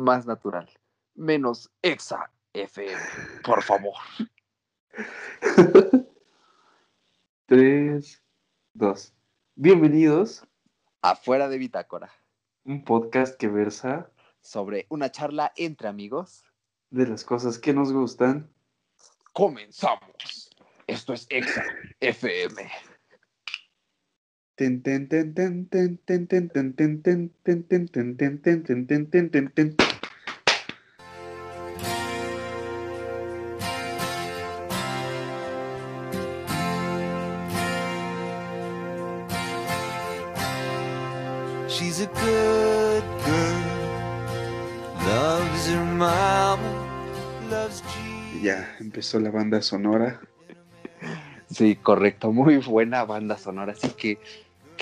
más natural, menos Exa FM, por favor. Tres, dos. Bienvenidos Afuera de Bitácora, un podcast que versa sobre una charla entre amigos. de las cosas que nos gustan. Comenzamos. Esto es Exa FM. She's a good girl, loves her mama, loves Jesus. Ya empezó la banda sonora. Sí, correcto, muy buena banda sonora. Así que,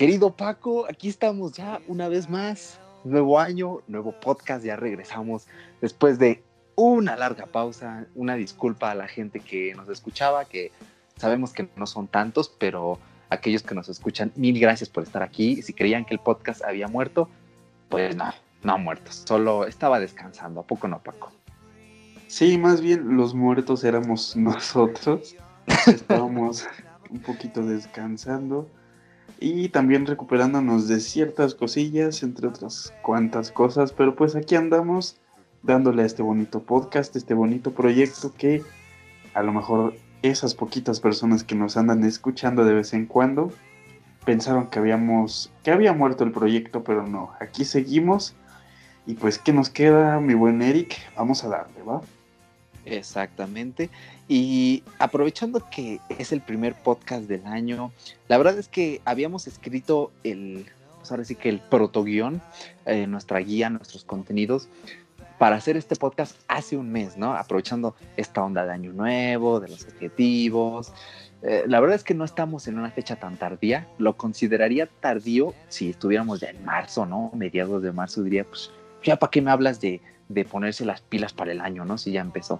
querido Paco, aquí estamos ya una vez más. Nuevo año, nuevo podcast, ya regresamos después de una larga pausa. Una disculpa a la gente que nos escuchaba, que sabemos que no son tantos, pero aquellos que nos escuchan, mil gracias por estar aquí. Si creían que el podcast había muerto, pues no, no ha muerto, solo estaba descansando. ¿A poco no, Paco? Sí, más bien los muertos éramos nosotros. Estábamos un poquito descansando y también recuperándonos de ciertas cosillas, entre otras cuantas cosas, pero pues aquí andamos dándole a este bonito podcast, este bonito proyecto que a lo mejor esas poquitas personas que nos andan escuchando de vez en cuando pensaron que habíamos que había muerto el proyecto, pero no, aquí seguimos y pues qué nos queda, mi buen Eric, vamos a darle, ¿va? Exactamente. Y aprovechando que es el primer podcast del año, la verdad es que habíamos escrito el, pues ahora sí que el protoguión, eh, nuestra guía, nuestros contenidos, para hacer este podcast hace un mes, ¿no? Aprovechando esta onda de año nuevo, de los objetivos. Eh, la verdad es que no estamos en una fecha tan tardía. Lo consideraría tardío si estuviéramos ya en marzo, ¿no? Mediados de marzo diría, pues, ya para qué me hablas de, de ponerse las pilas para el año, ¿no? Si ya empezó.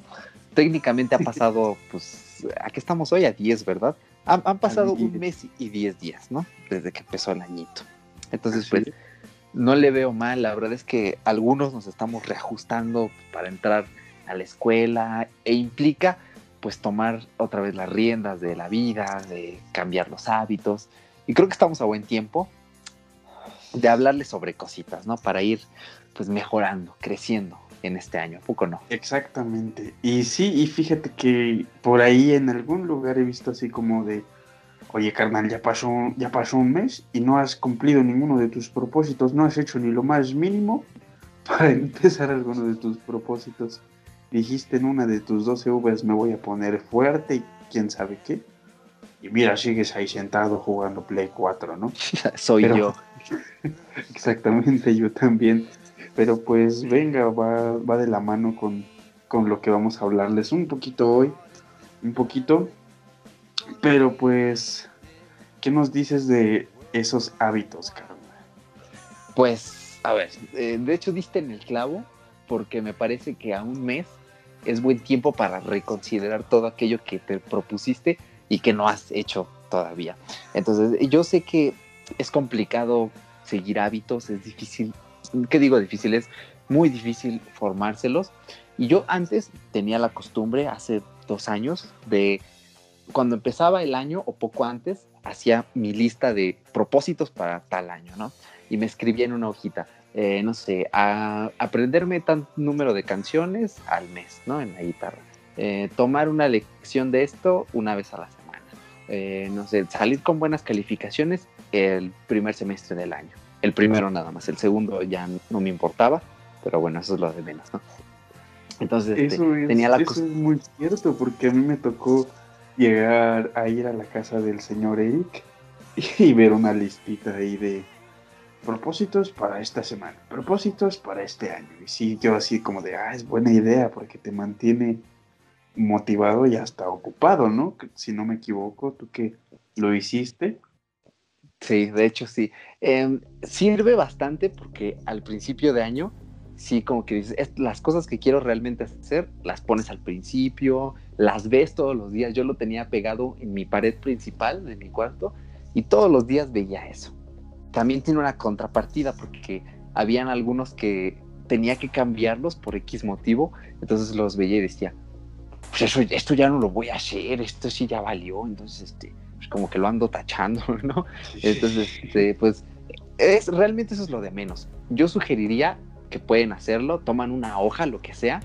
Técnicamente ha pasado, pues, ¿a qué estamos hoy? A 10, ¿verdad? Han, han pasado un 10. mes y 10 días, ¿no? Desde que empezó el añito. Entonces, pues, no le veo mal. La verdad es que algunos nos estamos reajustando para entrar a la escuela e implica, pues, tomar otra vez las riendas de la vida, de cambiar los hábitos. Y creo que estamos a buen tiempo de hablarles sobre cositas, ¿no? Para ir, pues, mejorando, creciendo en este año. ¿A poco no? Exactamente. Y sí, y fíjate que por ahí en algún lugar he visto así como de, oye carnal, ya pasó, ya pasó un mes y no has cumplido ninguno de tus propósitos, no has hecho ni lo más mínimo para empezar alguno de tus propósitos. Dijiste en una de tus 12 uvas me voy a poner fuerte y quién sabe qué. Y mira, sigues ahí sentado jugando Play 4, ¿no? Soy Pero- yo. Exactamente, yo también. Pero pues venga, va, va de la mano con, con lo que vamos a hablarles un poquito hoy. Un poquito. Pero pues, ¿qué nos dices de esos hábitos, Carmen? Pues, a ver, eh, de hecho diste en el clavo porque me parece que a un mes es buen tiempo para reconsiderar todo aquello que te propusiste y que no has hecho todavía. Entonces, yo sé que es complicado seguir hábitos, es difícil, ¿qué digo difícil? Es muy difícil formárselos. Y yo antes tenía la costumbre, hace dos años, de cuando empezaba el año o poco antes, hacía mi lista de propósitos para tal año, ¿no? y me escribía en una hojita, eh, no sé, a aprenderme tan número de canciones al mes, ¿no? En la guitarra. Eh, tomar una lección de esto una vez a la semana. Eh, no sé, salir con buenas calificaciones el primer semestre del año. El primero nada más, el segundo ya no me importaba, pero bueno, eso es lo de menos, ¿no? Entonces, este, es, tenía la eso es muy cierto, porque a mí me tocó llegar a ir a la casa del señor Eric y ver una listita ahí de propósitos para esta semana, propósitos para este año. Y sí, yo así como de, ah, es buena idea porque te mantiene motivado y hasta ocupado, ¿no? Si no me equivoco, tú que lo hiciste. Sí, de hecho sí. Em, sirve bastante porque al principio de año, sí, como que dices, "Es- las cosas que quiero realmente hacer, las pones al principio, las ves todos los días. Yo lo tenía pegado en mi pared principal de mi cuarto y todos los días veía eso. También tiene una contrapartida porque habían algunos que tenía que cambiarlos por X motivo, entonces los veía y decía, pues eso, esto ya no lo voy a hacer, esto sí ya valió, entonces este, pues como que lo ando tachando, ¿no? Entonces, este, pues es realmente eso es lo de menos. Yo sugeriría que pueden hacerlo, toman una hoja, lo que sea,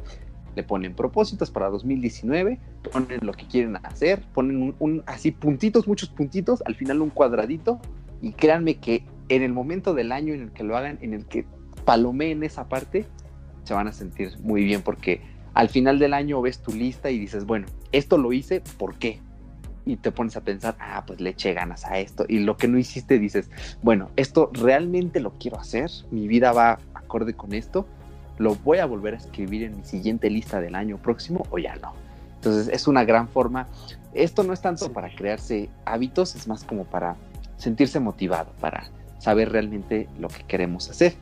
le ponen propósitos para 2019, ponen lo que quieren hacer, ponen un, así puntitos, muchos puntitos, al final un cuadradito, y créanme que en el momento del año en el que lo hagan, en el que palomeen esa parte, se van a sentir muy bien porque al final del año ves tu lista y dices, bueno, esto lo hice, ¿por qué? Y te pones a pensar, ah, pues le eché ganas a esto. Y lo que no hiciste dices, bueno, esto realmente lo quiero hacer, mi vida va acorde con esto, lo voy a volver a escribir en mi siguiente lista del año próximo o ya no. Entonces es una gran forma. Esto no es tanto para crearse hábitos, es más como para sentirse motivado, para saber realmente lo que queremos hacer.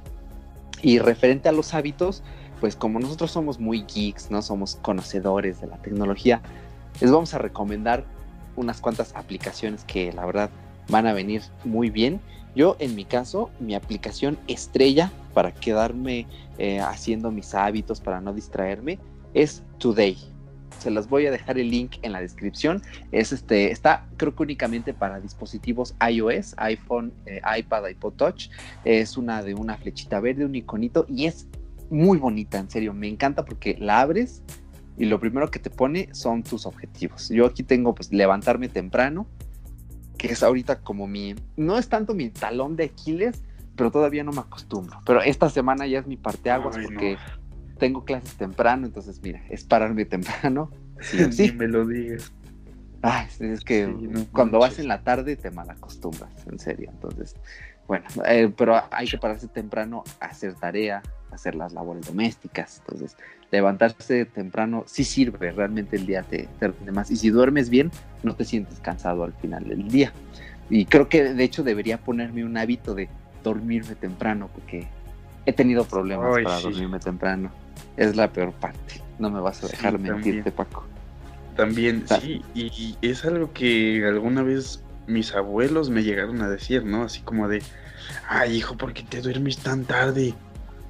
Y referente a los hábitos, pues como nosotros somos muy geeks, no somos conocedores de la tecnología, les vamos a recomendar unas cuantas aplicaciones que la verdad van a venir muy bien. Yo en mi caso, mi aplicación estrella para quedarme eh, haciendo mis hábitos, para no distraerme, es Today. Se las voy a dejar el link en la descripción. Es este, está creo que únicamente para dispositivos iOS, iPhone, eh, iPad, iPod Touch. Es una de una flechita verde, un iconito y es muy bonita, en serio. Me encanta porque la abres y lo primero que te pone son tus objetivos. Yo aquí tengo pues levantarme temprano, que es ahorita como mi, no es tanto mi talón de Aquiles, pero todavía no me acostumbro. Pero esta semana ya es mi parteaguas porque tengo clases temprano, entonces mira, es pararme temprano. Sí, me lo digas. Ay, es que cuando vas en la tarde te malacostumbras, en serio. Entonces, bueno, eh, pero hay que pararse temprano hacer tarea, hacer las labores domésticas. Entonces, levantarse temprano sí sirve, realmente el día te, te rinde más. Y si duermes bien, no te sientes cansado al final del día. Y creo que de hecho debería ponerme un hábito de dormirme temprano, porque he tenido problemas para dormirme temprano. Es la peor parte. No me vas a dejar mentirte, Paco. También, sí, y es algo que alguna vez mis abuelos me llegaron a decir, ¿no? Así como de, ay, hijo, ¿por qué te duermes tan tarde?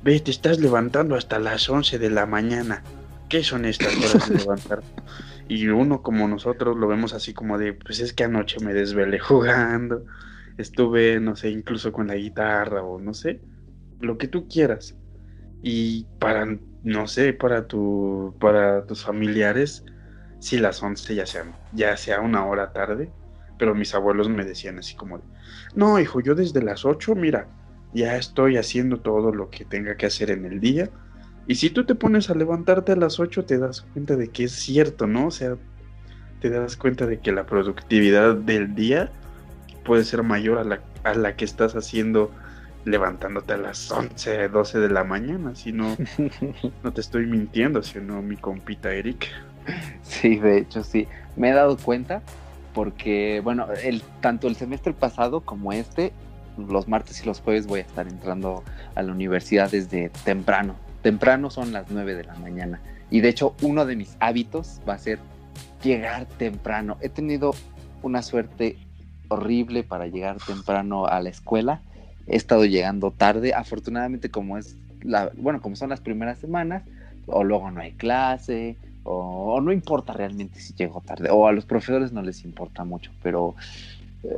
Ve, te estás levantando hasta las 11 de la mañana. ¿Qué son estas horas de levantar? Y uno como nosotros lo vemos así como de, pues es que anoche me desvelé jugando, estuve, no sé, incluso con la guitarra o no sé, lo que tú quieras. Y para, no sé, para, tu, para tus familiares, si las 11 ya sean, ya sea una hora tarde, pero mis abuelos me decían así como, no, hijo, yo desde las 8, mira, ya estoy haciendo todo lo que tenga que hacer en el día. Y si tú te pones a levantarte a las 8, te das cuenta de que es cierto, ¿no? O sea, te das cuenta de que la productividad del día puede ser mayor a la, a la que estás haciendo levantándote a las 11, 12 de la mañana, si no, no te estoy mintiendo, sino mi compita Eric. Sí, de hecho sí, me he dado cuenta porque, bueno, el, tanto el semestre pasado como este, los martes y los jueves voy a estar entrando a la universidad desde temprano. Temprano son las 9 de la mañana. Y de hecho, uno de mis hábitos va a ser llegar temprano. He tenido una suerte horrible para llegar temprano a la escuela. He estado llegando tarde. Afortunadamente, como es la, bueno, como son las primeras semanas, o luego no hay clase, o, no importa realmente si llego tarde, o a los profesores no les importa mucho, pero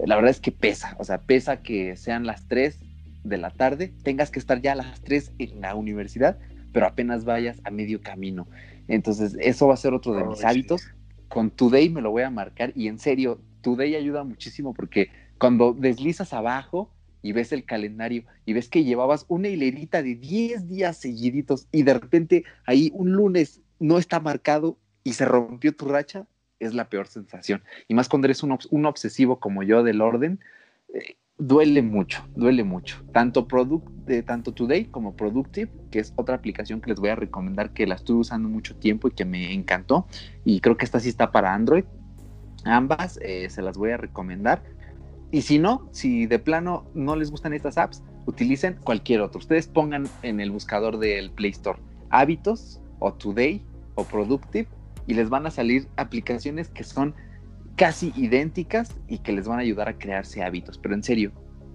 la verdad es que pesa, o sea, pesa que sean las 3 de la tarde, tengas que estar ya a las 3 en la universidad, pero apenas vayas a medio camino. Entonces, eso va a ser otro de mis hábitos. Con Today me lo voy a marcar y en serio, Today ayuda muchísimo porque cuando deslizas abajo y ves el calendario y ves que llevabas una hilerita de 10 días seguiditos y de repente ahí un lunes no está marcado y se rompió tu racha, es la peor sensación. Y más cuando eres un, un obsesivo como yo del orden, eh, duele mucho, duele mucho. Tanto, product, eh, tanto Today como Productive, que es otra aplicación que les voy a recomendar que la estuve usando mucho tiempo y que me encantó. Y creo que esta sí está para Android. Ambas eh, se las voy a recomendar. Y si no, si de plano no les gustan estas apps, utilicen cualquier otro. Ustedes pongan en el buscador del Play Store hábitos o Today o Productive y les van a salir aplicaciones que son casi idénticas y que les van a ayudar a crearse hábitos. Pero en serio,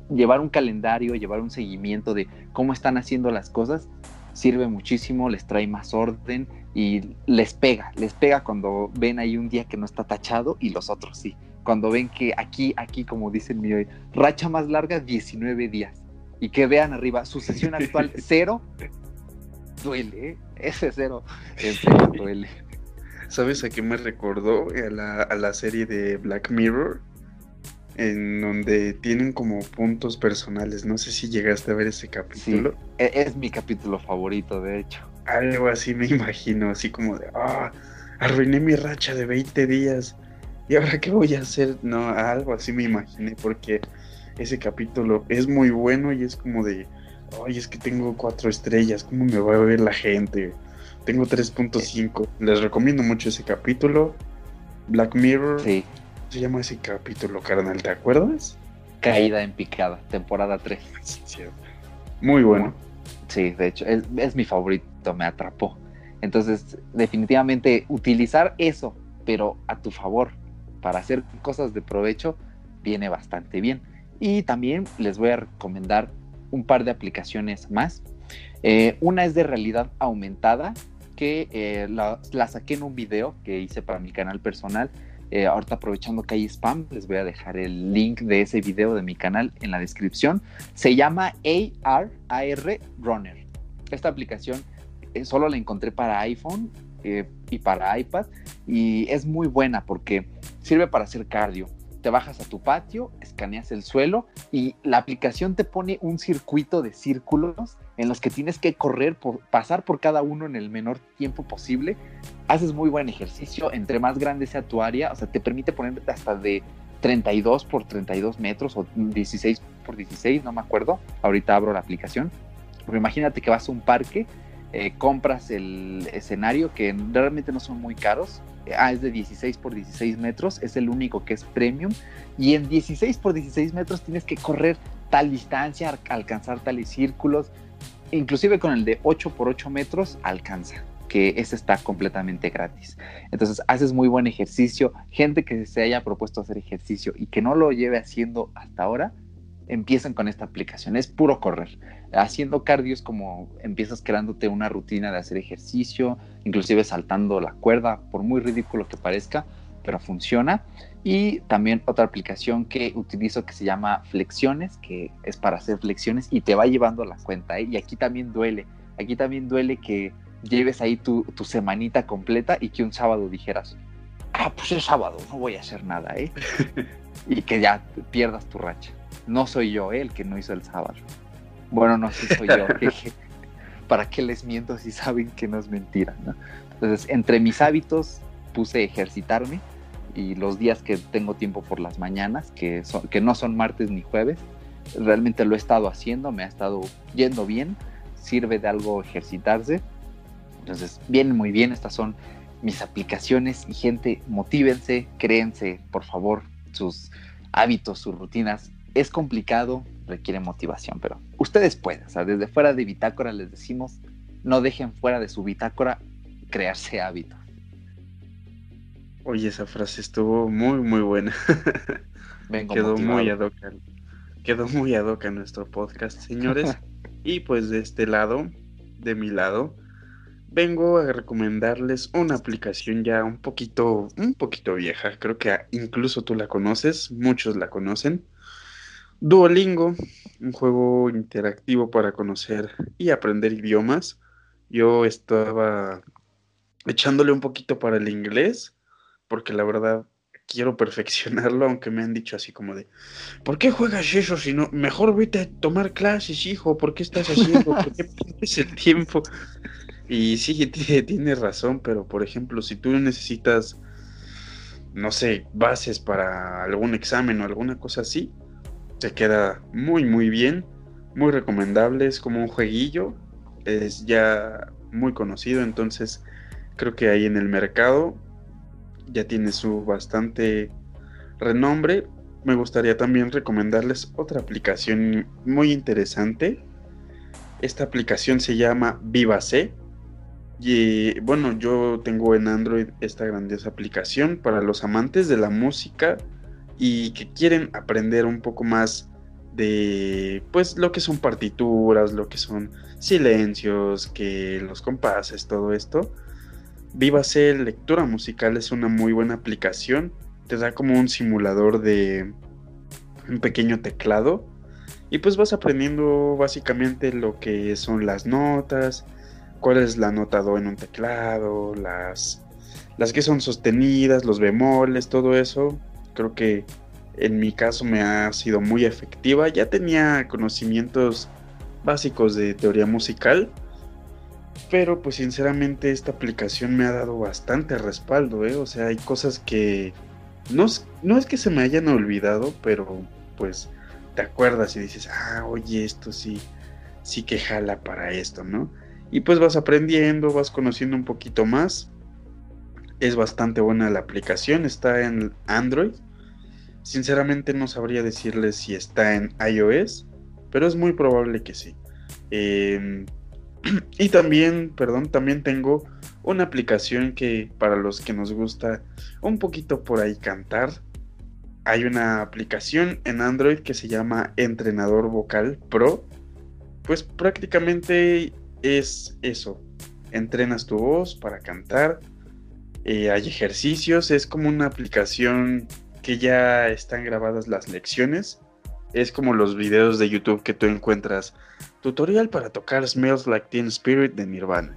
llevar un calendario, llevar un seguimiento de cómo están haciendo las cosas, sirve muchísimo, les trae más orden y les pega, les pega cuando ven ahí un día que no está tachado y los otros sí. Cuando ven que aquí, aquí, como dicen mi hoy, racha más larga, 19 días. Y que vean arriba, su sesión actual, cero, duele, ¿eh? ese cero, en serio duele. ¿Sabes a qué me recordó? A la, a la serie de Black Mirror, en donde tienen como puntos personales. No sé si llegaste a ver ese Sí, capítulo. e- es mi capítulo favorito, de hecho. Algo así me imagino, así como de, ah, arruiné mi racha de 20 días. ¿Y ahora qué voy a hacer? No, algo así me imaginé, porque ese capítulo es muy bueno y es como de, ay, es que tengo cuatro estrellas, ¿cómo me va a ver la gente? Tengo 3.5. Les recomiendo mucho ese capítulo. Black Mirror, Sí, se llama ese capítulo, carnal, ¿te acuerdas? Caída en picada, temporada 3. Sí, cierto. Muy bueno. Sí, de hecho, es, es mi favorito, me atrapó. Entonces, definitivamente, utilizar eso, pero a tu favor, para hacer cosas de provecho, viene bastante bien. Y también les voy a recomendar un par de aplicaciones más. Eh, una es de realidad aumentada, que eh, la, la saqué en un video que hice para mi canal personal. Eh, ahorita aprovechando que hay spam, les voy a dejar el link de ese video de mi canal en la descripción. Se llama AR, AR Runner. Esta aplicación eh, solo la encontré para iPhone eh, y para iPad y es muy buena porque sirve para hacer cardio. Te bajas a tu patio, escaneas el suelo y la aplicación te pone un circuito de círculos en los que tienes que correr, por, pasar por cada uno en el menor tiempo posible. Haces muy buen ejercicio, entre más grande sea tu área, o sea, te permite poner hasta de 32 por 32 metros o 16 por 16, no me acuerdo. Ahorita abro la aplicación. Pero imagínate que vas a un parque, eh, compras el escenario que realmente no son muy caros. Ah, es de 16 por 16 metros, es el único que es premium. Y en 16 por 16 metros tienes que correr tal distancia, al- alcanzar tales círculos. Inclusive con el de 8 por 8 metros alcanza, que ese está completamente gratis. Entonces haces muy buen ejercicio. Gente que se haya propuesto hacer ejercicio y que no lo lleve haciendo hasta ahora, empiezan con esta aplicación. Es puro correr. Haciendo cardio es como empiezas creándote una rutina de hacer ejercicio, inclusive saltando la cuerda, por muy ridículo que parezca, pero funciona. Y también otra aplicación que utilizo que se llama Flexiones, que es para hacer flexiones y te va llevando la cuenta. ¿eh? Y aquí también duele. Aquí también duele que lleves ahí tu, tu semanita completa y que un sábado dijeras, ah, pues es sábado, no voy a hacer nada, ¿eh? y que ya pierdas tu racha. No soy yo ¿eh? el que no hizo el sábado. Bueno, no, sí soy yo. ¿Para qué les miento si saben que no es mentira? ¿no? Entonces, entre mis hábitos puse ejercitarme y los días que tengo tiempo por las mañanas, que, son, que no son martes ni jueves, realmente lo he estado haciendo, me ha estado yendo bien, sirve de algo ejercitarse. Entonces, vienen muy bien, estas son mis aplicaciones y gente, motívense, créense, por favor, sus hábitos, sus rutinas. Es complicado, requiere motivación, pero ustedes pueden. O sea, desde fuera de bitácora les decimos, no dejen fuera de su bitácora crearse hábitos. Oye, esa frase estuvo muy, muy buena. Vengo Quedó motivado. muy ad hoc. Quedó muy ad hoc a nuestro podcast, señores. y pues de este lado, de mi lado, vengo a recomendarles una aplicación ya un poquito, un poquito vieja. Creo que incluso tú la conoces, muchos la conocen. Duolingo, un juego interactivo para conocer y aprender idiomas. Yo estaba echándole un poquito para el inglés, porque la verdad quiero perfeccionarlo, aunque me han dicho así como de, ¿por qué juegas eso si no? Mejor vete a tomar clases, hijo, ¿por qué estás haciendo? ¿Por qué pierdes el tiempo? Y sí, tienes razón, pero por ejemplo, si tú necesitas, no sé, bases para algún examen o alguna cosa así, te queda muy, muy bien, muy recomendable, es como un jueguillo, es ya muy conocido, entonces creo que ahí en el mercado ya tiene su bastante renombre. Me gustaría también recomendarles otra aplicación muy interesante. Esta aplicación se llama VivaC. Y bueno, yo tengo en Android esta grandiosa aplicación para los amantes de la música y que quieren aprender un poco más de pues lo que son partituras, lo que son silencios, que los compases, todo esto. VivaC Lectura Musical es una muy buena aplicación. Te da como un simulador de un pequeño teclado. Y pues vas aprendiendo básicamente lo que son las notas, cuál es la nota do en un teclado, las, las que son sostenidas, los bemoles, todo eso. Creo que en mi caso me ha sido muy efectiva. Ya tenía conocimientos básicos de teoría musical, pero pues sinceramente esta aplicación me ha dado bastante respaldo, ¿eh? O sea, hay cosas que no, no es que se me hayan olvidado, pero pues te acuerdas y dices, ah, oye, esto sí, sí que jala para esto, ¿no? Y pues vas aprendiendo, vas conociendo un poquito más. Es bastante buena la aplicación, está en Android Sinceramente no sabría decirles si está en iOS, pero es muy probable que sí. Em, y también, perdón, también tengo una aplicación que para los que nos gusta un poquito por ahí cantar, hay una aplicación en Android que se llama Entrenador Vocal Pro. Pues prácticamente es eso. Entrenas tu voz para cantar. Eh, hay ejercicios. Es como una aplicación que ya están grabadas las lecciones. Es como los videos de YouTube que tú encuentras. Tutorial para tocar Smells Like Teen Spirit de Nirvana.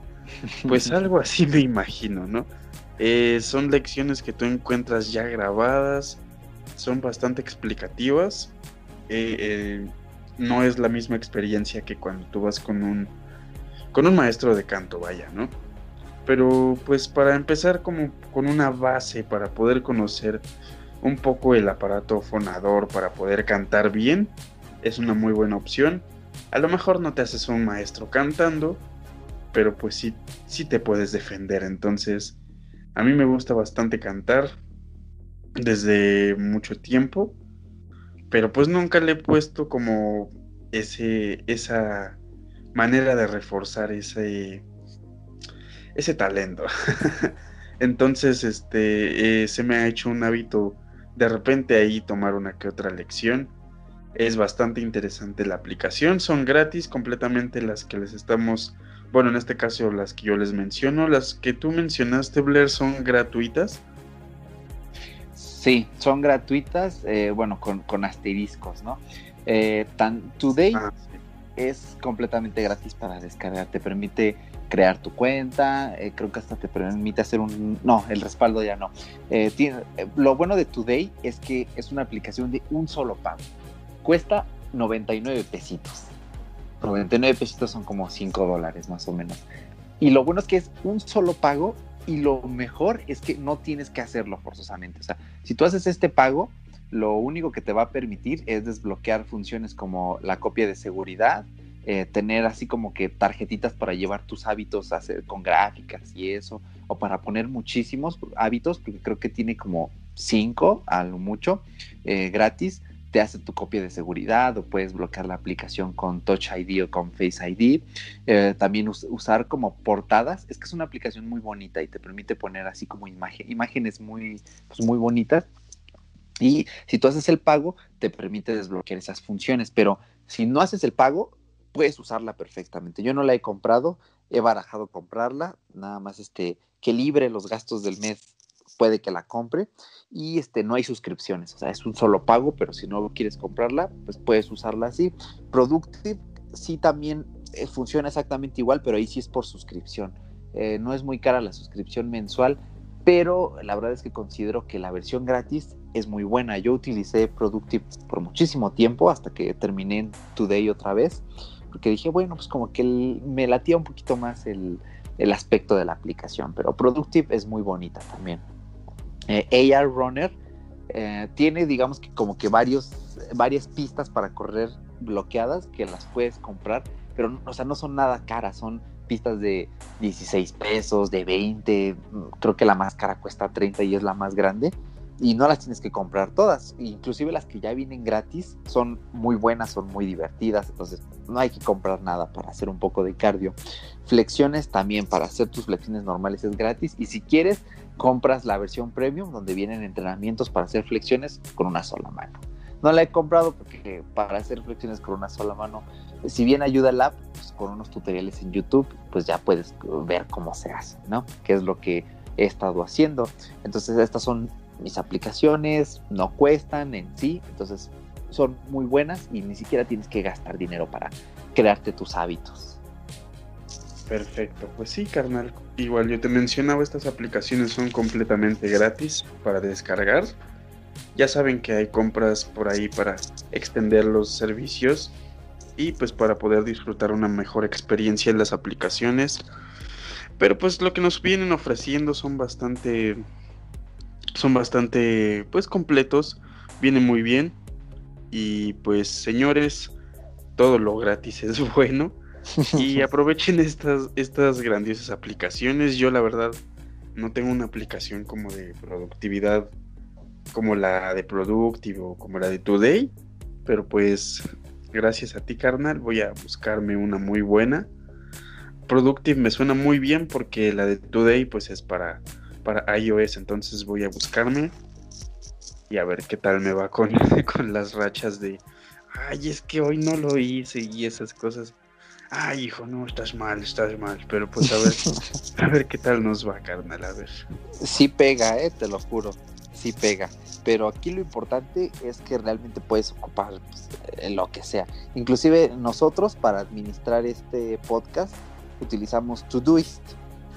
Pues algo así me imagino, ¿no? Eh, son lecciones que tú encuentras ya grabadas. Son bastante explicativas. Eh, eh, no es la misma experiencia que cuando tú vas con un con un maestro de canto, vaya, ¿no? Pero pues para empezar como con una base para poder conocer un poco el aparato fonador para poder cantar bien, es una muy buena opción. A lo mejor no te haces un maestro cantando, pero pues sí, sí te puedes defender. Entonces, a mí me gusta bastante cantar desde mucho tiempo, pero pues nunca le he puesto como ese, esa manera de reforzar ese, ese talento. Entonces, este, eh, se me ha hecho un hábito de repente ahí tomar una que otra lección. Es bastante interesante la aplicación, son gratis completamente las que les estamos, bueno, en este caso las que yo les menciono, las que tú mencionaste, Blair, son gratuitas. Sí, son gratuitas, eh, bueno, con, asteriscos, ¿no? Eh, tan, Today ah, es completamente gratis para descargar, te permite crear tu cuenta, eh, creo que hasta te permite hacer un... No, el respaldo ya no. Eh, tiene, eh, lo bueno de Today es que es una aplicación de un solo pago. Cuesta 99 pesitos. 99 pesitos son como 5 dólares más o menos. Y lo bueno es que es un solo pago y lo mejor es que no tienes que hacerlo forzosamente. O sea, si tú haces este pago, lo único que te va a permitir es desbloquear funciones como la copia de seguridad, eh, tener así como que tarjetitas para llevar tus hábitos hacer, con gráficas y eso, o para poner muchísimos hábitos, porque creo que tiene como cinco a lo mucho eh, gratis. Te hace tu copia de seguridad o puedes bloquear la aplicación con Touch ID o con Face ID. Eh, también usar como portadas. Es que es una aplicación muy bonita y te permite poner así como imágenes muy, pues muy bonitas. Y si tú haces el pago, te permite desbloquear esas funciones. Pero si no haces el pago, puedes usarla perfectamente. Yo no la he comprado, he barajado comprarla, nada más este, que libre los gastos del mes puede que la compre y este no hay suscripciones, o sea, es un solo pago, pero si no quieres comprarla, pues puedes usarla así. Productive sí también eh, funciona exactamente igual, pero ahí sí es por suscripción. Eh, no es muy cara la suscripción mensual, pero la verdad es que considero que la versión gratis es muy buena. Yo utilicé Productive por muchísimo tiempo hasta que terminé Today otra vez porque dije, bueno, pues como que me latía un poquito más el, aspecto de la aplicación, pero Productive es muy bonita también. Eh, AR Runner eh, tiene, digamos que como que varios, varias pistas para correr bloqueadas que las puedes comprar, pero o sea, no son nada caras, son pistas de 16 pesos, de 20, creo que la más cara cuesta 30 y es la más grande y no las tienes que comprar todas. Inclusive las que ya vienen gratis son muy buenas, son muy divertidas, entonces no hay que comprar nada para hacer un poco de cardio. Flexiones también para hacer tus flexiones normales es gratis y si quieres compras la versión premium donde vienen entrenamientos para hacer flexiones con una sola mano. No la he comprado porque para hacer flexiones con una sola mano, si bien ayuda el app, pues con unos tutoriales en YouTube, pues ya puedes ver cómo se hace, ¿no? Que es lo que he estado haciendo. Entonces estas son mis aplicaciones, no cuestan en sí, entonces son muy buenas y ni siquiera tienes que gastar dinero para crearte tus hábitos. Perfecto, pues sí, carnal. Igual yo te mencionaba, estas aplicaciones son completamente gratis para descargar. Ya saben que hay compras por ahí para extender los servicios y pues para poder disfrutar una mejor experiencia en las aplicaciones. Pero pues lo que nos vienen ofreciendo son bastante son bastante pues completos, vienen muy bien y pues señores, todo lo gratis es bueno y aprovechen estas estas grandiosas aplicaciones. Yo la verdad no tengo una aplicación como de productividad como la de Productive o como la de Today, pero pues gracias a ti carnal voy a buscarme una muy buena. Productive me suena muy bien porque la de Today pues es para para iOS, entonces voy a buscarme y a ver qué tal me va con, con las rachas de, ay, es que hoy no lo hice y esas cosas. Ay, hijo, no, estás mal, estás mal, pero pues a ver, a ver qué tal nos va, carnal, a ver. Sí pega, eh, te lo juro, sí pega. Pero aquí lo importante es que realmente puedes ocupar pues, lo que sea. Inclusive nosotros para administrar este podcast utilizamos Todoist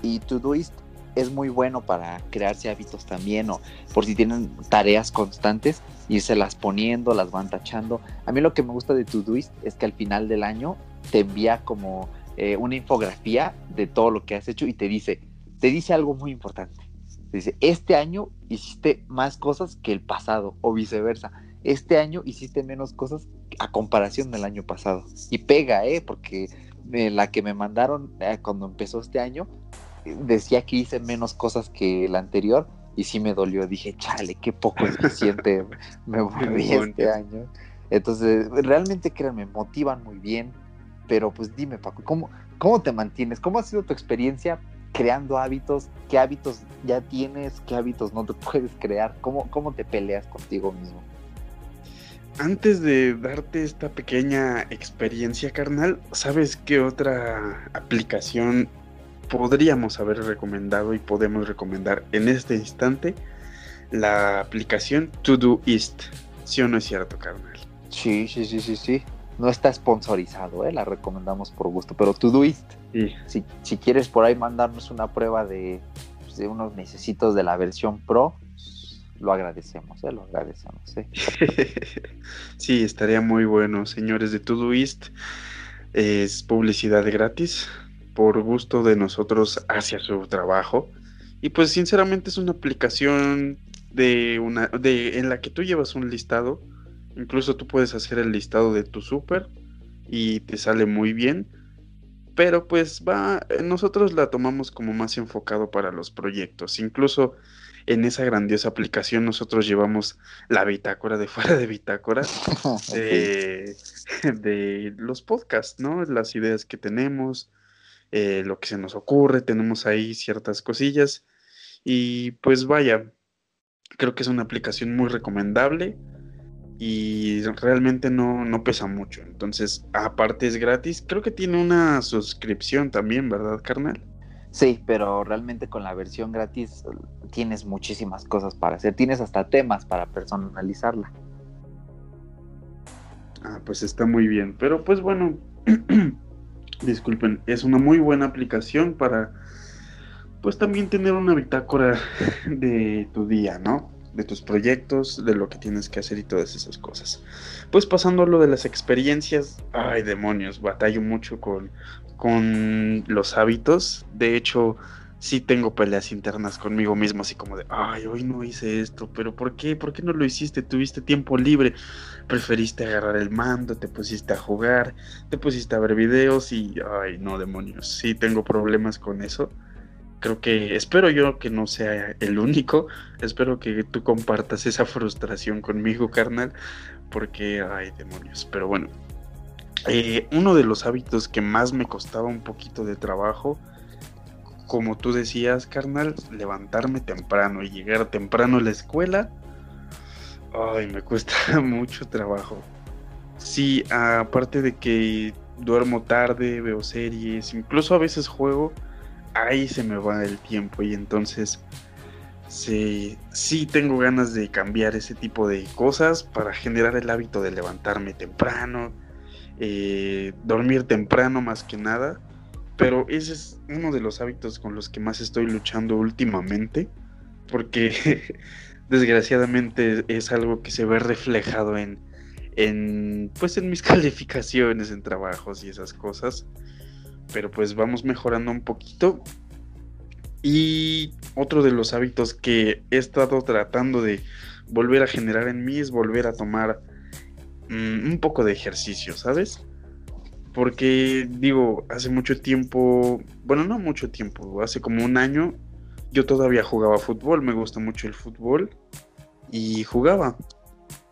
y Todoist es muy bueno para crearse hábitos también o por si tienen tareas constantes, irse las poniendo, las van tachando. A mí lo que me gusta de Todoist es que al final del año te envía como eh, una infografía de todo lo que has hecho y te dice, te dice algo muy importante. dice, este año hiciste más cosas que el pasado o viceversa. Este año hiciste menos cosas a comparación del año pasado. Y pega, ¿eh? Porque eh, la que me mandaron eh, cuando empezó este año decía que hice menos cosas que el anterior y sí me dolió. Dije, chale, qué poco eficiente me volví este año. Entonces, realmente créanme, motivan muy bien. Pero pues dime, Paco, ¿cómo, ¿cómo te mantienes? ¿Cómo ha sido tu experiencia creando hábitos? ¿Qué hábitos ya tienes? ¿Qué hábitos no te puedes crear? ¿Cómo, cómo te peleas contigo mismo? Antes de darte esta pequeña experiencia, carnal, ¿sabes qué otra aplicación podríamos haber recomendado y podemos recomendar en este instante la aplicación Todoist. ¿Sí o no es cierto, carnal? Sí, sí, sí, sí, sí. No está sponsorizado, ¿eh? la recomendamos por gusto, pero Todoist. Sí. Si, si quieres por ahí mandarnos una prueba de, pues, de unos necesitos de la versión Pro, lo agradecemos, ¿eh? lo agradecemos. ¿eh? sí, estaría muy bueno, señores de Todoist. Es publicidad gratis por gusto de nosotros hacia su trabajo. Y pues sinceramente es una aplicación de una de en la que tú llevas un listado, incluso tú puedes hacer el listado de tu súper y te sale muy bien. Pero pues va, nosotros la tomamos como más enfocado para los proyectos. Incluso en esa grandiosa aplicación nosotros llevamos la bitácora de fuera de bitácora de, de los podcasts, ¿no? Las ideas que tenemos, eh, lo que se nos ocurre, tenemos ahí ciertas cosillas y pues vaya, creo que es una aplicación muy recomendable y realmente no, no pesa mucho. Entonces, aparte es gratis, creo que tiene una suscripción también, ¿verdad, carnal? Sí, pero realmente con la versión gratis tienes muchísimas cosas para hacer, tienes hasta temas para personalizarla. Ah, pues está muy bien, pero pues bueno, disculpen, es una muy buena aplicación para pues también tener una bitácora de tu día, ¿no? De tus proyectos, de lo que tienes que hacer y todas esas cosas. Pues pasando a lo de las experiencias, ay demonios, batallo mucho con, con los hábitos. De hecho, sí tengo peleas internas conmigo mismo, así como de, ay, hoy no hice esto, pero ¿por qué? ¿Por qué no lo hiciste? Tuviste tiempo libre, preferiste agarrar el mando, te pusiste a jugar, te pusiste a ver videos y, ay, no, demonios, sí tengo problemas con eso. Creo que, espero yo que no sea el único, espero que tú compartas esa frustración conmigo, carnal, porque, ay, demonios, pero bueno. Eh, uno de los hábitos que más me costaba un poquito de trabajo, como tú decías, carnal, levantarme temprano y llegar temprano a la escuela. Ay, me cuesta mucho trabajo. Sí, aparte de que duermo tarde, veo series, incluso a veces juego, ahí se me va el tiempo y entonces sí, sí tengo ganas de cambiar ese tipo de cosas para generar el hábito de levantarme temprano, eh, dormir temprano más que nada, pero ese es uno de los hábitos con los que más estoy luchando últimamente, porque desgraciadamente es algo que se ve reflejado en, en pues en mis calificaciones en trabajos y esas cosas pero pues vamos mejorando un poquito y otro de los hábitos que he estado tratando de volver a generar en mí es volver a tomar mm, un poco de ejercicio, ¿sabes? Porque digo, hace mucho tiempo, bueno, no mucho tiempo, hace como un año, yo todavía jugaba fútbol, me gusta mucho el fútbol y jugaba.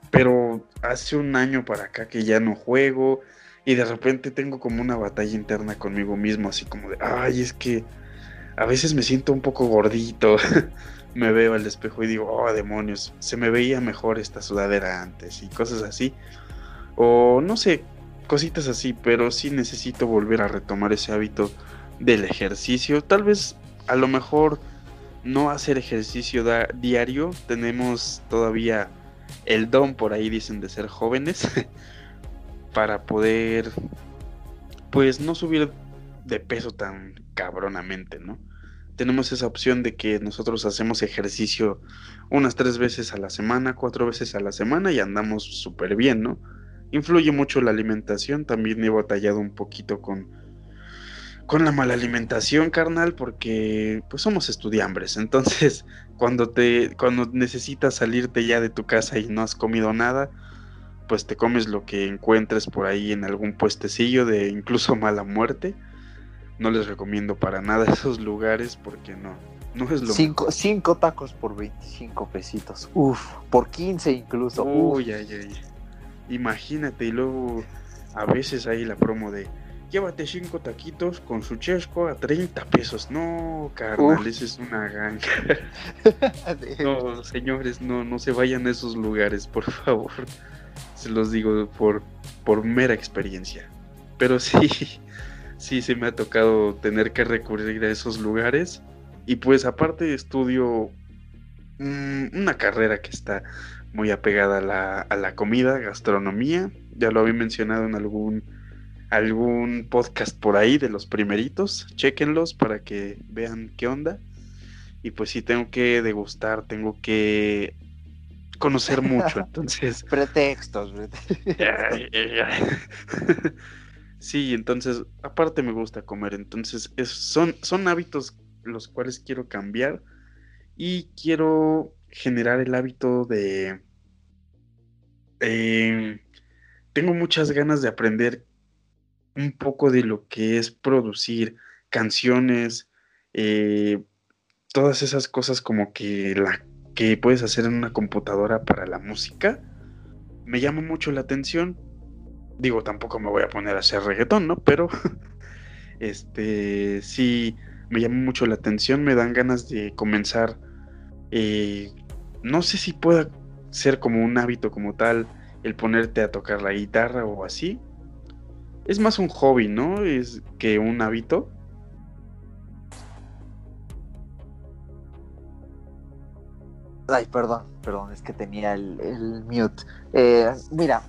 Pero hace un año para acá que ya no juego y de repente tengo como una batalla interna conmigo mismo, así como de, ay, es que a veces me siento un poco gordito. me veo al espejo y digo, oh demonios, se me veía mejor esta sudadera antes y cosas así. O no sé, cositas así, pero sí necesito volver a retomar ese hábito del ejercicio. Tal vez a lo mejor no hacer ejercicio diario, tenemos todavía el don por ahí dicen de ser jóvenes para poder pues no subir de peso tan cabronamente, ¿no? Tenemos esa opción de que nosotros hacemos ejercicio unas tres veces a la semana, cuatro veces a la semana y andamos súper bien, ¿no? Influye mucho la alimentación, también he batallado un poquito con, con la mala alimentación, carnal, porque pues somos estudiambres, entonces cuando te cuando necesitas salirte ya de tu casa y no has comido nada, pues te comes lo que encuentres por ahí en algún puestecillo de incluso mala muerte no les recomiendo para nada esos lugares porque no, no es lo cinco, cinco tacos por 25 pesitos. Uf, por 15 incluso. Uy, ay, ay. Imagínate, y luego a veces hay la promo de llévate cinco taquitos con su chesco a 30 pesos. No, carnal, esa es una ganga. no, señores, no, no se vayan a esos lugares, por favor. Se los digo por, por mera experiencia. Pero sí, sí se me ha tocado tener que recurrir a esos lugares. Y pues aparte estudio mm, una carrera que está muy apegada a la, a la, comida, gastronomía. Ya lo había mencionado en algún, algún podcast por ahí de los primeritos. Chequenlos para que vean qué onda. Y pues sí, tengo que degustar, tengo que conocer mucho. Entonces. Pretextos. Sí, entonces, aparte me gusta comer, entonces son, son hábitos los cuales quiero cambiar y quiero generar el hábito de... Eh, tengo muchas ganas de aprender un poco de lo que es producir canciones, eh, todas esas cosas como que la que puedes hacer en una computadora para la música. Me llama mucho la atención, Digo, tampoco me voy a poner a hacer reggaetón, ¿no? Pero este sí me llama mucho la atención, me dan ganas de comenzar. Eh, no sé si pueda ser como un hábito como tal el ponerte a tocar la guitarra o así. Es más un hobby, ¿no? Es que un hábito. Ay, perdón, perdón, es que tenía el, el mute. Eh, mira,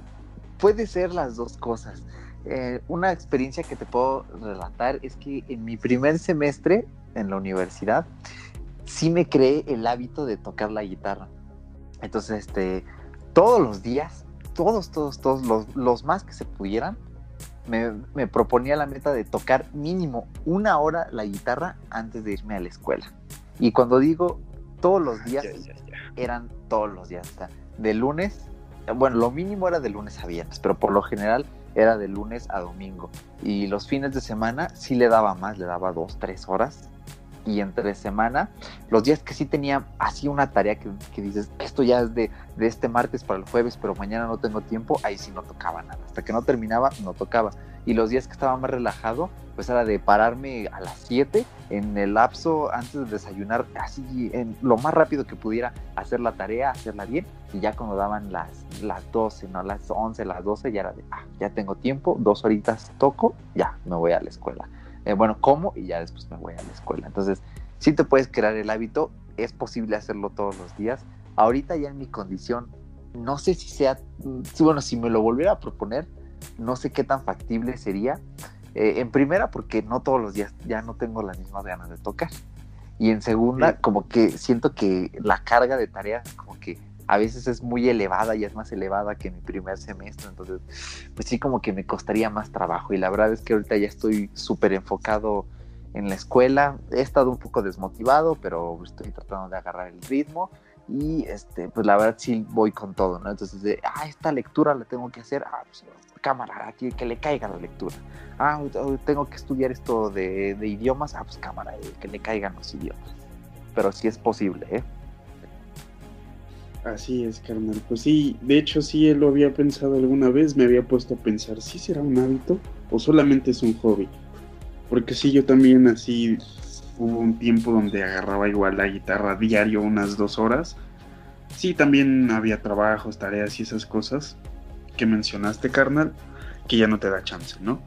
puede ser las dos cosas. Eh, una experiencia que te puedo relatar es que en mi primer semestre en la universidad sí me creé el hábito de tocar la guitarra. Entonces, este, todos los días, todos, todos, todos, los, los más que se pudieran, me, me, proponía la meta de tocar mínimo una hora la guitarra antes de irme a la escuela. Y cuando digo todos los días, eran todos los días. de lunes bueno, lo mínimo era de lunes a viernes, pero por lo general era de lunes a domingo. Y los fines de semana sí le daba más, le daba dos, tres horas. Y entre semana, los días que sí tenía así una tarea que, dices, esto ya es de, este martes para el jueves, pero mañana no tengo tiempo, ahí sí no tocaba nada. Hasta que no terminaba, no tocaba. y los días que estaba más relajado, pues era de pararme a las 7 en el lapso antes de desayunar, así en lo más rápido que pudiera, hacer la tarea, hacerla bien, y ya cuando daban las, las 12, no las 11, las 12, ya era de, ah, ya tengo tiempo, dos horitas toco, ya me voy a la escuela. Eh, bueno, como y ya después me voy a la escuela. Entonces, si te puedes crear el hábito, es posible hacerlo todos los días. Ahorita ya en mi condición, no sé si sea, bueno, si me lo volviera a proponer, no sé qué tan factible sería. Eh, en primera, porque no todos los días ya no tengo las mismas ganas de tocar. Y en segunda, como que siento que la carga de tareas, a veces es muy elevada y es más elevada que mi primer semestre. Entonces, pues sí, como que me costaría más trabajo. Y la verdad es que ahorita ya estoy súper enfocado en la escuela. He estado un poco desmotivado, pero estoy tratando de agarrar el ritmo y este, pues la verdad sí voy con todo, ¿no? Entonces, de, ah, esta lectura la tengo que hacer, ah, pues cámara, aquí que le caiga la lectura. Ah, tengo que estudiar esto de, idiomas, ah, pues cámara, que le caigan los idiomas. Pero sí es posible, ¿eh? Así es, carnal. Pues sí, de hecho sí lo había pensado alguna vez, me había puesto a pensar, ¿sí será un hábito o solamente es un hobby? Porque sí, yo también así hubo un tiempo donde agarraba igual la guitarra diario unas dos horas. Sí, también había trabajos, tareas y esas cosas que mencionaste, carnal, que ya no te da chance, ¿no?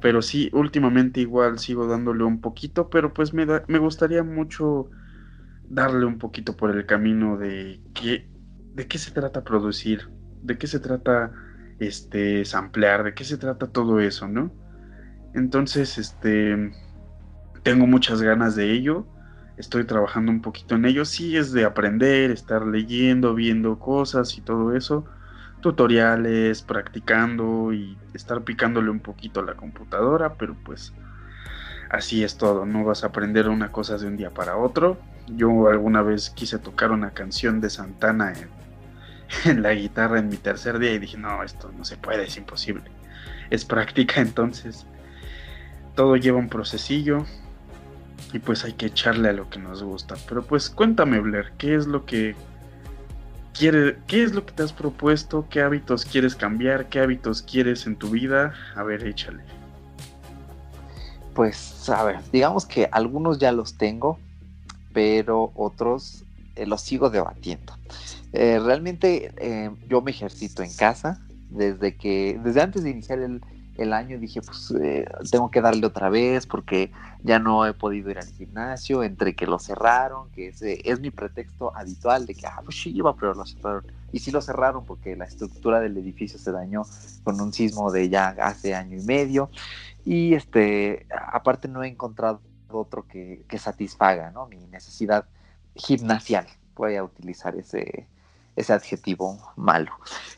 Pero sí, últimamente igual sigo dándole un poquito, pero pues me, me gustaría mucho darle un poquito por el camino de qué, de qué se trata producir, de qué se trata este samplear, de qué se trata todo eso, ¿no? Entonces, este tengo muchas ganas de ello. Estoy trabajando un poquito en ello. Sí es de aprender, estar leyendo, viendo cosas y todo eso. Tutoriales, practicando y estar picándole un poquito a la computadora, pero pues así es todo. No vas a aprender una cosa de un día para otro. Yo alguna vez quise tocar una canción de Santana en, la guitarra en mi tercer día y dije, no, esto no se puede, es imposible. Es práctica entonces. Todo lleva un procesillo, y pues hay que echarle a lo que nos gusta. Pero pues cuéntame, Blair, ¿qué es lo que quiere, qué es lo que te has propuesto? ¿Qué hábitos quieres cambiar? ¿Qué hábitos quieres en tu vida? A ver, échale. Pues, a ver, digamos que algunos ya los tengo, pero otros eh, los sigo debatiendo. Eh, realmente eh, yo me ejercito en casa desde que, desde antes de iniciar el, el año dije, pues eh, tengo que darle otra vez porque ya no he podido ir al gimnasio, entre que lo cerraron, que ese es mi pretexto habitual de que, ah, pues sí iba, pero lo cerraron. Y sí lo cerraron porque la estructura del edificio se dañó con un sismo de ya hace año y medio. Y este, aparte no he encontrado otro que, que satisfaga ¿no? mi necesidad gimnasial. Voy a utilizar ese, ese adjetivo malo.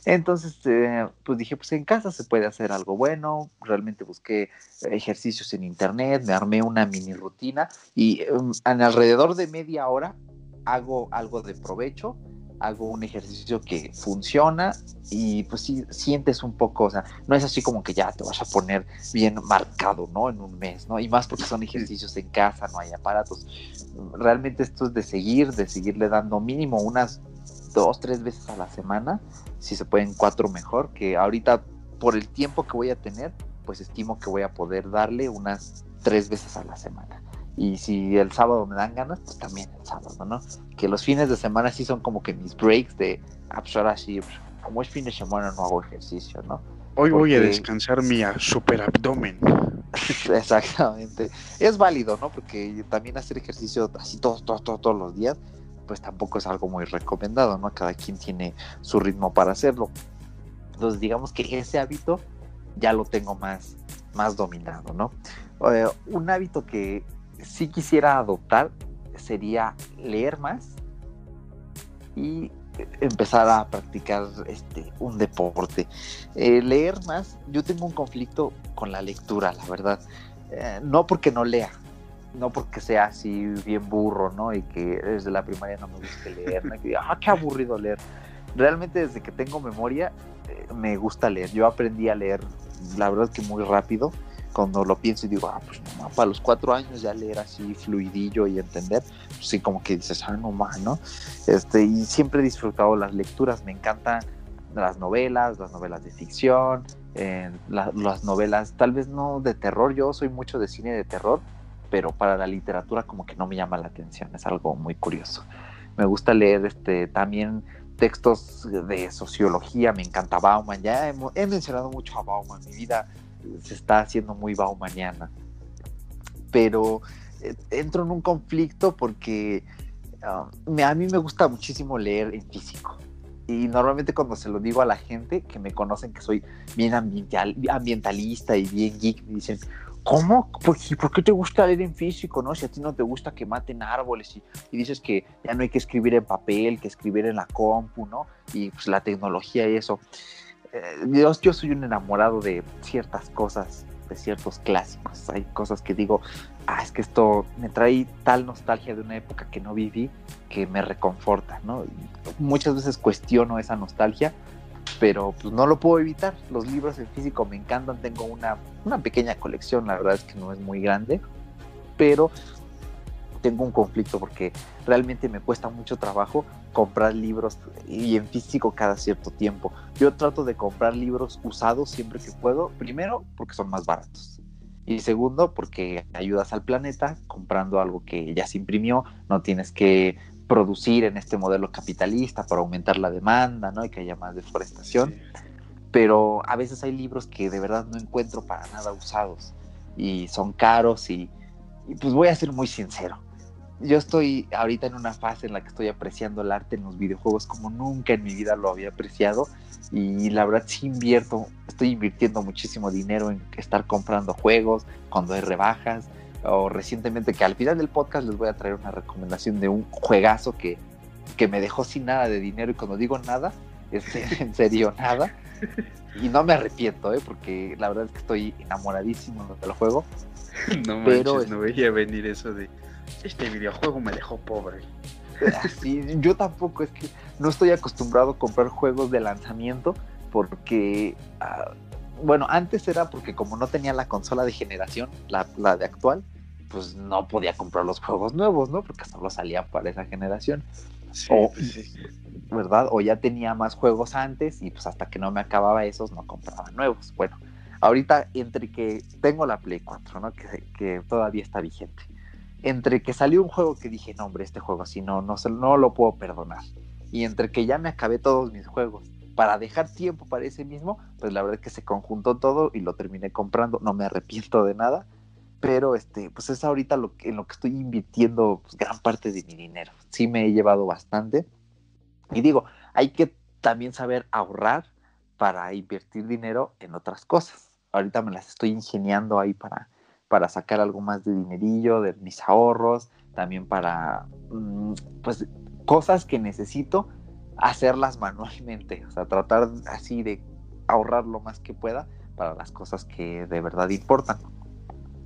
Entonces, eh, pues dije, pues en casa se puede hacer algo bueno. Realmente busqué ejercicios en internet, me armé una mini rutina y em, en alrededor de media hora hago algo de provecho, hago un ejercicio que funciona y pues sí sientes un poco, o sea, no es así como que ya te vas a poner bien marcado, ¿no? En un mes, ¿no? Y más porque son ejercicios en casa, no hay aparatos. Realmente esto es de seguir, de seguirle dando mínimo unas dos, tres veces a la semana, si se pueden cuatro mejor, que ahorita por el tiempo que voy a tener, pues estimo que voy a poder darle unas tres veces a la semana. Y si el sábado me dan ganas, pues también el sábado, ¿no? Que los fines de semana sí son como que mis breaks de, ah, pues ahora sí, como es fin de semana no hago ejercicio, ¿no? Hoy voy a descansar mi super abdomen. Exactamente. Es válido, ¿no? Porque también hacer ejercicio así todos, todos, todos, todos los días, pues tampoco es algo muy recomendado, ¿no? Cada quien tiene su ritmo para hacerlo. Entonces, digamos que ese hábito ya lo tengo más, más dominado, ¿no? Eh, un hábito que sí quisiera adoptar sería leer más y empezar a practicar este, un deporte. Eh, leer más, yo tengo un conflicto con la lectura, la verdad. Eh, no porque no lea, no porque sea así bien burro, ¿no? Y que desde la primaria no me guste leer, ¿no? que, ah, qué aburrido leer. Realmente desde que tengo memoria eh, me gusta leer. Yo aprendí a leer, la verdad que muy rápido. Cuando lo pienso y digo, ah, pues no, para los cuatro años ya leer así fluidillo y entender, pues sí, como que dices, ah, no más, ¿no? Este, y siempre he disfrutado las lecturas, me encanta las novelas, las novelas de ficción, eh, la- las novelas, tal vez no de terror, yo soy mucho de cine de terror, pero para la literatura como que no me llama la atención, es algo muy curioso. Me gusta leer este, también textos de sociología, me encanta Bauman, ya hemo- he, mencionado mucho a Bauman, mi vida se está haciendo muy baumaniana, pero eh, entro en un conflicto porque ah, a mí me gusta muchísimo leer en físico. Y normalmente cuando se lo digo a la gente que me conocen que soy bien ambiental, ambientalista y bien geek, me dicen, ¿cómo? ¿Por por qué te gusta leer en físico? ¿no? Si a ti no te gusta que maten árboles y, y dices que ya no hay que escribir en papel, que escribir en la compu, ¿no? Y pues la tecnología y eso. Eh, yo, yo soy un enamorado de ciertas cosas, de ciertos clásicos. Hay cosas que digo, ah, es que esto me trae tal nostalgia de una época que no viví que me reconforta, ¿no? Muchas veces cuestiono esa nostalgia, pero pues no lo puedo evitar. Los libros en físico me encantan, tengo una, una pequeña colección, la verdad es que no es muy grande, pero tengo un conflicto porque realmente me cuesta mucho trabajo comprar libros y en físico cada cierto tiempo. Yo trato de comprar libros usados siempre que puedo, primero porque son más baratos. Y segundo, porque ayudas al planeta comprando algo que ya se imprimió, no tienes que producir en este modelo capitalista para aumentar la demanda, ¿no? Y que haya más deforestación. Pero a veces hay libros que de verdad no encuentro para nada usados y son caros y, y pues voy a ser muy sincero. Yo estoy ahorita en una fase en la que estoy apreciando el arte en los videojuegos como nunca en mi vida lo había apreciado y la verdad sí invierto, estoy invirtiendo muchísimo dinero en estar comprando juegos cuando hay rebajas o recientemente que al final del podcast les voy a traer una recomendación de un juegazo que, que me dejó sin nada de dinero y cuando digo nada, es en serio nada y no me arrepiento, ¿eh? porque la verdad es que estoy enamoradísimo del juego. No Pero manches, es- no veía venir eso de este videojuego me dejó pobre. Así, yo tampoco, es que no estoy acostumbrado a comprar juegos de lanzamiento porque, ah, bueno, antes era porque como no tenía la consola de generación, la, la de actual, pues no podía comprar los juegos nuevos, ¿no? Porque solo salían para esa generación, Sí, Oh. pues sí. ¿verdad? O ya tenía más juegos antes y pues hasta que no me acababa esos no compraba nuevos. Bueno, ahorita entre que tengo la Play 4, ¿no? Que, que todavía está vigente. Entre que salió un juego que dije, no, hombre, este juego así no, no, no lo puedo perdonar. Y entre que ya me acabé todos mis juegos para dejar tiempo para ese mismo, pues la verdad es que se conjuntó todo y lo terminé comprando. No me arrepiento de nada, pero este, pues es ahorita que, en lo que estoy invirtiendo pues, gran parte de mi dinero. Sí me he llevado bastante. Y digo, hay que también saber ahorrar para invertir dinero en otras cosas. Ahorita me las estoy ingeniando ahí para, para sacar algo más de dinerillo de mis ahorros, también para, mm, pues, cosas que necesito hacerlas manualmente, o sea, tratar así de ahorrar lo más que pueda para las cosas que de verdad importan.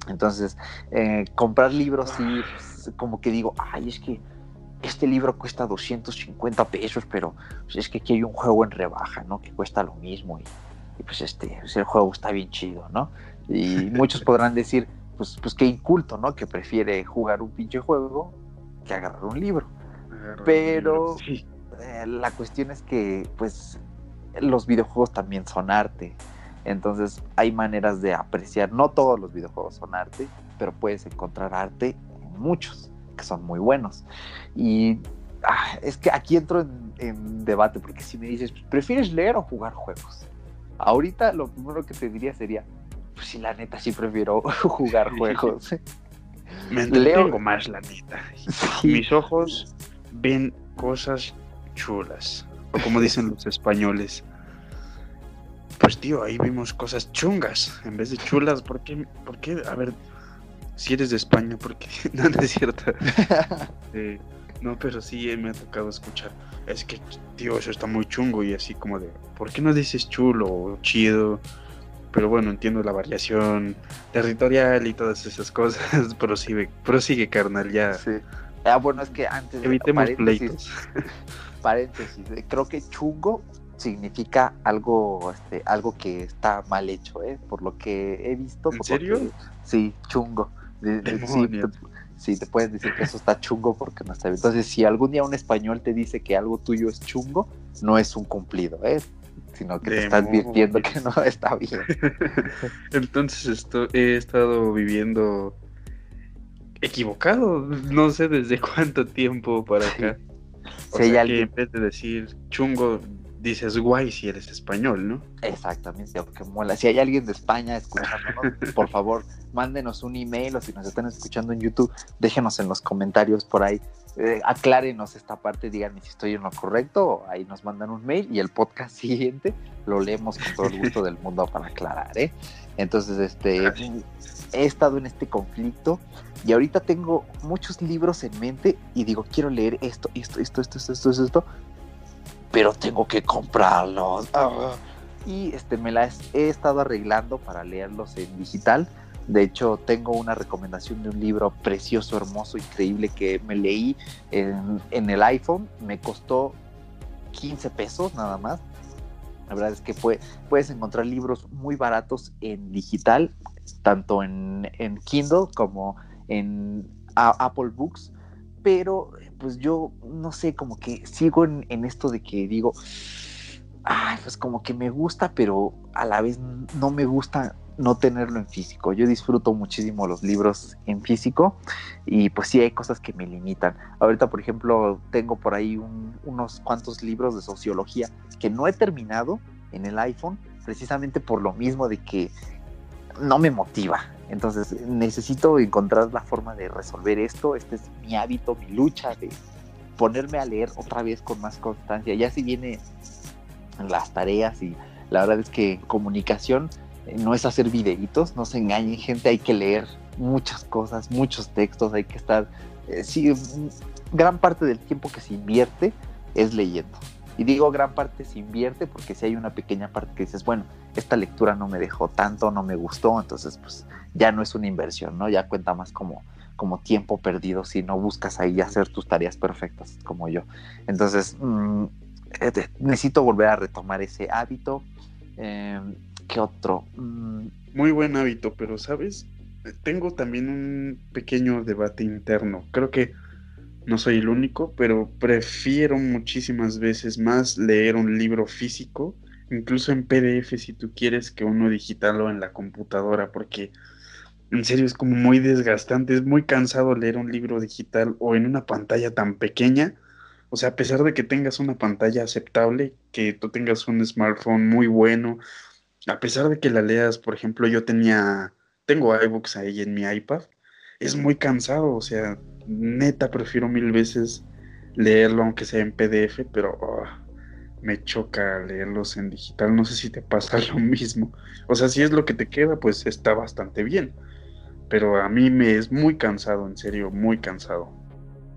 Entonces, eh, comprar libros sí, pues, como que digo, ay, es que este libro cuesta 250 pesos, pero pues, es que aquí hay un juego en rebaja, ¿no? Que cuesta lo mismo y, y, pues este, pues, el juego está bien chido, ¿no? Y muchos podrán decir, pues, pues qué inculto, ¿no? Que prefiere jugar un pinche juego que agarrar un libro. Pero- libro, sí. Eh, la cuestión es que, pues, los videojuegos también son arte. Entonces, hay maneras de apreciar. No todos los videojuegos son arte, pero puedes encontrar arte en muchos que son muy buenos. Y ah, es que aquí entro en, en debate, porque si me dices, ¿prefieres leer o jugar juegos? Ahorita lo primero que te diría sería, pues sí, la neta sí prefiero jugar juegos. Me Leo- entretengo más, la neta. Sí. Mis ojos ven cosas chulas. O como dicen los españoles. Pues tío, ahí vimos cosas chungas en vez de chulas. ¿Por qué? ¿Por qué? A ver, si eres de España, ¿por qué? No, no es cierto. Eh, no, pero sí eh, me ha tocado escuchar. Es que, tío, eso está muy chungo y así como de, ¿por qué no dices chulo o chido? Pero bueno, entiendo la variación territorial y todas esas cosas. Prosigue, prosigue carnal, ya. Sí. Ah, bueno, es que antes... Evitemos paréntesis, pleitos. paréntesis, eh, creo que chungo significa algo, este, algo que está mal hecho, ¿eh? Por lo que he visto. ¿En serio? que- sí, chungo. De- de- sí, te, sí, te puedes decir que eso está chungo porque no está bien. Entonces, si algún día un español te dice que algo tuyo es chungo, no es un cumplido, ¿eh? Sino que te De modo advirtiendo que- no está bien. Entonces esto, he estado viviendo equivocado, no sé desde cuánto tiempo para acá. O Si hay sea alguien- que en vez de decir chungo, dices guay si eres español, ¿no? Exactamente, porque mola. Si hay alguien de España escuchándonos, por favor, mándenos un email o si nos están escuchando en YouTube, déjenos en los comentarios por ahí eh, aclárenos esta parte, díganme si estoy en lo correcto, ahí nos mandan un mail y el podcast siguiente lo leemos con todo el gusto del mundo para aclarar, ¿eh? Entonces, este, he estado en este conflicto y ahorita tengo muchos libros en mente y digo, quiero leer esto, esto, esto, esto, esto, esto, esto, esto pero tengo que comprarlos. Ah, y este, me las he estado arreglando para leerlos en digital de hecho, tengo una recomendación de un libro precioso, hermoso, increíble que me leí en, el iPhone. Me costó 15 pesos nada más. La verdad es que puedes encontrar libros muy baratos en digital, tanto en, Kindle como en Apple Books. Pero pues yo no sé, como que sigo en, en esto de que digo, ay, pues como que me gusta, pero a la vez no me gusta no tenerlo en físico. Yo disfruto muchísimo los libros en físico y pues sí hay cosas que me limitan. Ahorita, por ejemplo, tengo por ahí un- unos cuantos libros de sociología que no he terminado en el iPhone, precisamente por lo mismo de que no me motiva. Entonces necesito encontrar la forma de resolver esto. Este es mi hábito, mi lucha de ponerme a leer otra vez con más constancia. Ya si viene las tareas y la verdad es que comunicación no es hacer videitos, no se engañen gente, hay que leer muchas cosas, muchos textos, hay que estar, eh, sí, mm, gran parte del tiempo que se invierte es leyendo. Y digo gran parte se invierte porque si hay una pequeña parte que dices, bueno, esta lectura no me dejó tanto, no me gustó, entonces pues ya no es una inversión, ¿no? Ya cuenta más como, como tiempo perdido si no buscas ahí hacer tus tareas perfectas como yo. Entonces, mm, eh, necesito volver a retomar ese hábito. Eh, ¿Qué otro? Mm, Muy buen hábito, pero sabes, tengo también un pequeño debate interno. Creo que no soy el único, pero prefiero muchísimas veces más leer un libro físico, incluso en PDF si tú quieres, que uno digital o en la computadora, porque en serio es como muy desgastante, es muy cansado leer un libro digital o en una pantalla tan pequeña. O sea, a pesar de que tengas una pantalla aceptable, que tú tengas un smartphone muy bueno, a pesar de que la leas, por ejemplo, yo tenía, tengo iBooks ahí en mi iPad, es muy cansado, o sea, neta prefiero mil veces leerlo aunque sea en PDF, pero oh, me choca leerlos en digital, no sé si te pasa lo mismo. O sea, si es lo que te queda, pues está bastante bien, pero a mí me es muy cansado, en serio, muy cansado.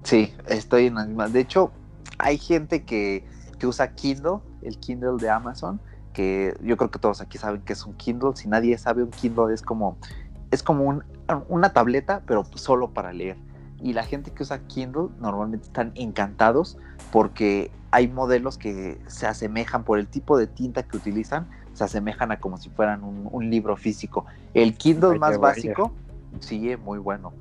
sí, estoy en la misma. De hecho, hay gente que, que usa Kindle, el Kindle de Amazon, que yo creo que todos aquí saben que es un Kindle. Si nadie sabe, un Kindle es como, es como un- una tableta, pero solo para leer. Y la gente que usa Kindle normalmente están encantados porque hay modelos que se asemejan por el tipo de tinta que utilizan, se asemejan a como si fueran un, un libro físico. El Kindle más básico, sí, muy bueno.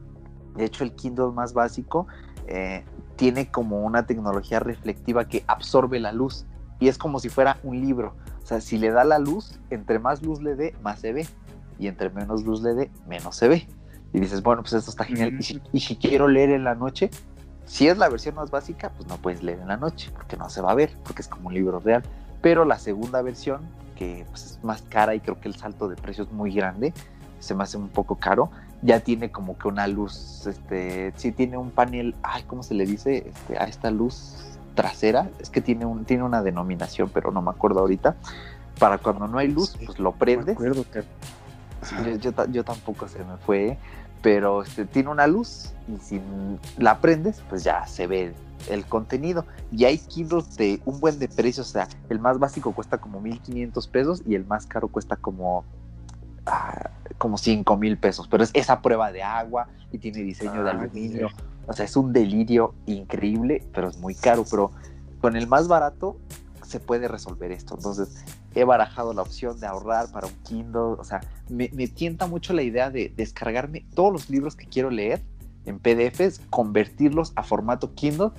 De hecho, el Kindle más básico eh, tiene como una tecnología reflectiva que absorbe la luz y es como si fuera un libro. O sea, si le da la luz, entre más luz le dé, más se ve. Y entre menos luz le dé, menos se ve. Y dices, bueno, pues esto está genial. Y si, y si quiero leer en la noche, si es la versión más básica, pues no puedes leer en la noche, porque no se va a ver, porque es como un libro real. Pero la segunda versión, que pues, es más cara y creo que el salto de precio es muy grande, se me hace un poco caro, ya tiene como que una luz, este, sí tiene un panel, ay, ¿cómo se le dice? Este, a esta luz trasera, es que tiene, un, tiene una denominación, pero no me acuerdo ahorita. Para cuando no hay luz, Sí, pues lo Me prendes. acuerdo que... Yo, yo ta- yo tampoco se me fue, pero este, tiene una luz y si la prendes, pues ya se ve el contenido. Y hay Kindles de un buen de precios, o sea, el más básico cuesta como 1500 pesos y el más caro cuesta como, ah, como 5 mil pesos, pero es esa prueba de agua y tiene diseño de Ah, aluminio. O sea, es un delirio increíble, pero es muy caro. Pero con el más barato se puede resolver esto. Entonces, he barajado la opción de ahorrar para un Kindle. O sea, me, me tienta mucho la idea de descargarme todos los libros que quiero leer en PDFs, convertirlos a formato Kindle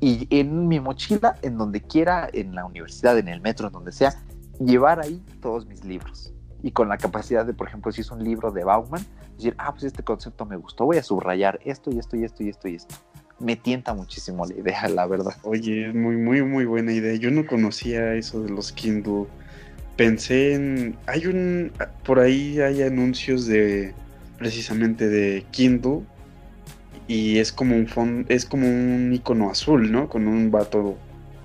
y en mi mochila, en donde quiera, en la universidad, en el metro, en donde sea, llevar ahí todos mis libros. Y con la capacidad de, por ejemplo, si es un libro de Bauman, decir, ah, pues este concepto me gustó, voy a subrayar esto y esto y esto y esto y esto. Me tienta muchísimo la idea, la verdad. Oye, es muy, muy, muy buena idea. Yo no conocía eso de los Kindle. Pensé en. Hay un. Por ahí hay anuncios de. Precisamente de Kindle. Y es como un fond, es como un icono azul, ¿no? Con un vato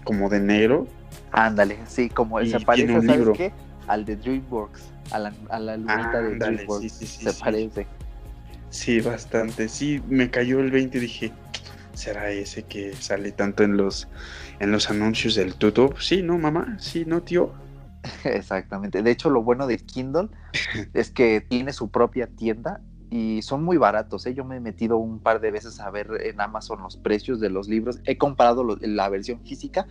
como de negro. Ándale, sí, como Y se parece, ¿sabes libro. qué? Al de DreamWorks, a la, a la lunita de Ándale, DreamWorks. sí, sí, sí, se parece. Sí, bastante. Sí, me cayó el 20 y dije, ¿será ese que sale tanto en los en los anuncios del YouTube? Sí, no, mamá. Sí, no, tío. Exactamente. De hecho, lo bueno de Kindle es que tiene su propia tienda y son muy baratos. ¿eh? Yo me he metido un par de veces a ver en Amazon los precios de los libros. He comparado lo- la versión física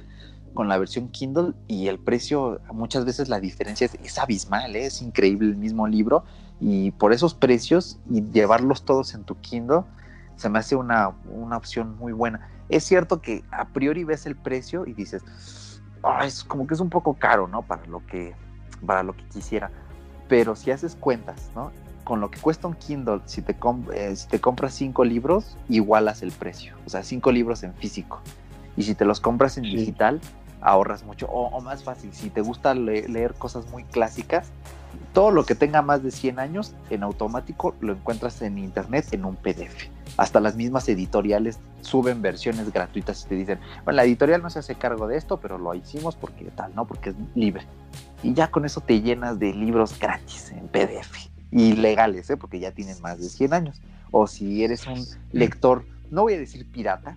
con la versión Kindle y el precio, muchas veces la diferencia es, es abismal, ¿eh? es increíble el mismo libro y por esos precios y llevarlos todos en tu Kindle se me hace una, una opción muy buena. Es cierto que a priori ves el precio y dices, "Ah, es como que es un poco caro, ¿no? Para lo que, para lo que quisiera. Pero si haces cuentas, ¿no? Con lo que cuesta un Kindle, si te, eh, si te compras cinco libros, igualas el precio. O sea, cinco libros en físico. Y si te los compras en Sí. digital, ahorras mucho. O, o más fácil, si te gusta le- leer cosas muy clásicas, todo lo que tenga más de 100 años, en automático lo encuentras en internet en un PDF. Hasta las mismas editoriales suben versiones gratuitas y te dicen, bueno, la editorial no se hace cargo de esto, pero lo hicimos porque tal, ¿no? Porque es libre. Y ya con eso te llenas de libros gratis en PDF. Y legales, ¿eh? Porque ya tienen más de 100 años. O si eres un lector, no voy a decir pirata,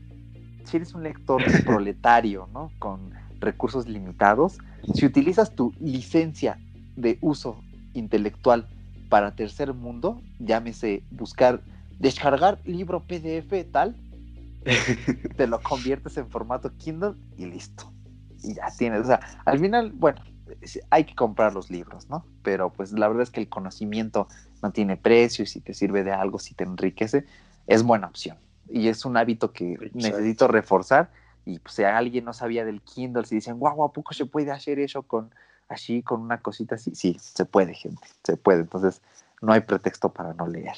si eres un lector proletario, ¿no? Con recursos limitados, si utilizas tu licencia de uso intelectual para tercer mundo, llámese buscar, descargar libro PDF tal, te lo conviertes en formato Kindle y listo. Y ya tienes, o sea, al final, bueno, hay que comprar los libros, ¿no? Pero pues la verdad es que el conocimiento no tiene precio y si te sirve de algo, si te enriquece, es buena opción. Y es un hábito que Exacto. necesito reforzar. Y pues, si alguien no sabía del Kindle, si dicen, guau, ¿a poco se puede hacer eso con así, con una cosita así? Sí, se puede, gente, se puede. Entonces, no hay pretexto para no leer.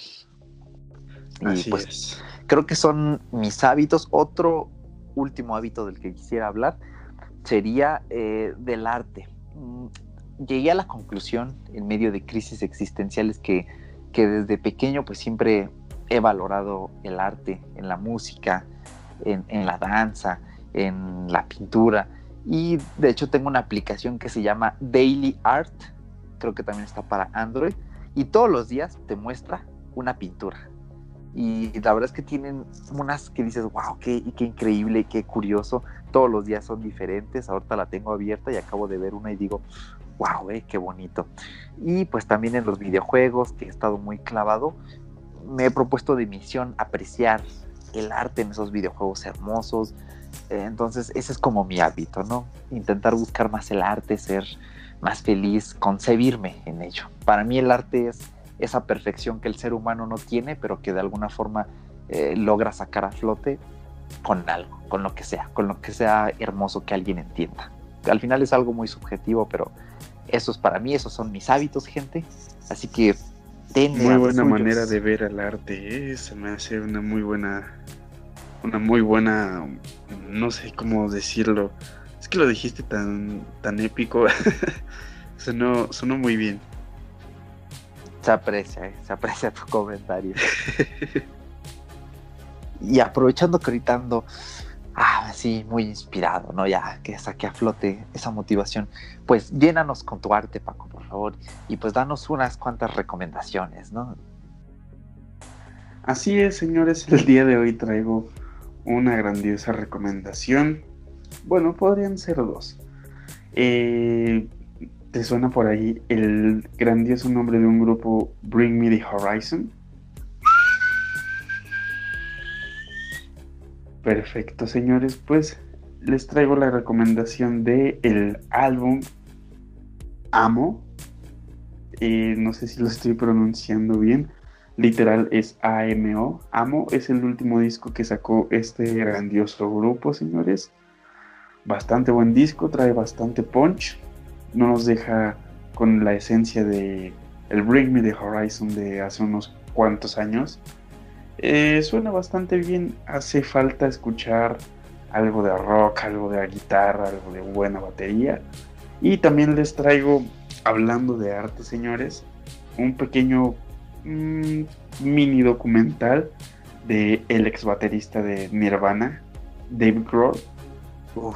Y Así pues es. creo que son mis hábitos. Otro último hábito del que quisiera hablar sería eh, del arte. Mm, Llegué a la conclusión en medio de crisis existenciales que, que desde pequeño pues siempre he valorado el arte en la música, en, en la danza, en la pintura. Y de hecho tengo una aplicación que se llama Daily Art, creo que también está para Android, y todos los días te muestra una pintura. Y la verdad es que tienen unas que dices, wow, qué, qué increíble, qué curioso. Todos los días son diferentes. Ahorita la tengo abierta y acabo de ver una y digo, wow, eh, qué bonito. Y pues también en los videojuegos, que he estado muy clavado, me he propuesto de misión apreciar el arte en esos videojuegos hermosos. Eh, entonces, ese es como mi hábito, ¿no? Intentar buscar más el arte, ser más feliz, concebirme en ello. Para mí el arte es esa perfección que el ser humano no tiene, pero que de alguna forma eh, logra sacar a flote con algo, con lo que sea, con lo que sea hermoso que alguien entienda. Al final es algo muy subjetivo, pero eso es para mí, esos son mis hábitos, gente. Así que Muy buena suyos. manera de ver el arte, ¿eh? se me hace una muy buena, una muy buena, no sé cómo decirlo. Es que lo dijiste tan, tan épico, sonó, sonó muy bien. Se aprecia, eh, se aprecia tu comentario. y aprovechando que ahorita ando, ah, sí, muy inspirado, ¿no? Ya que saqué a flote esa motivación, pues llénanos con tu arte, Paco, por favor, y pues danos unas cuantas recomendaciones, ¿no? Así es, señores, el día de hoy traigo una grandiosa recomendación. Bueno, podrían ser dos. Eh, ¿Te suena por ahí el grandioso nombre de un grupo Bring Me the Horizon? Perfecto, señores, pues les traigo la recomendación de el álbum Amo. Eh, no sé si lo estoy pronunciando bien. Literal es AMO. Amo es el último disco que sacó este grandioso grupo, señores. Bastante buen disco, trae bastante punch. no nos deja con la esencia de el Bring Me the Horizon de hace unos cuantos años. Eh, suena bastante bien, hace falta escuchar algo de rock, algo de guitarra, algo de buena batería. Y también les traigo, hablando de arte, señores, un pequeño mm, mini documental de el ex baterista de Nirvana, David Grohl.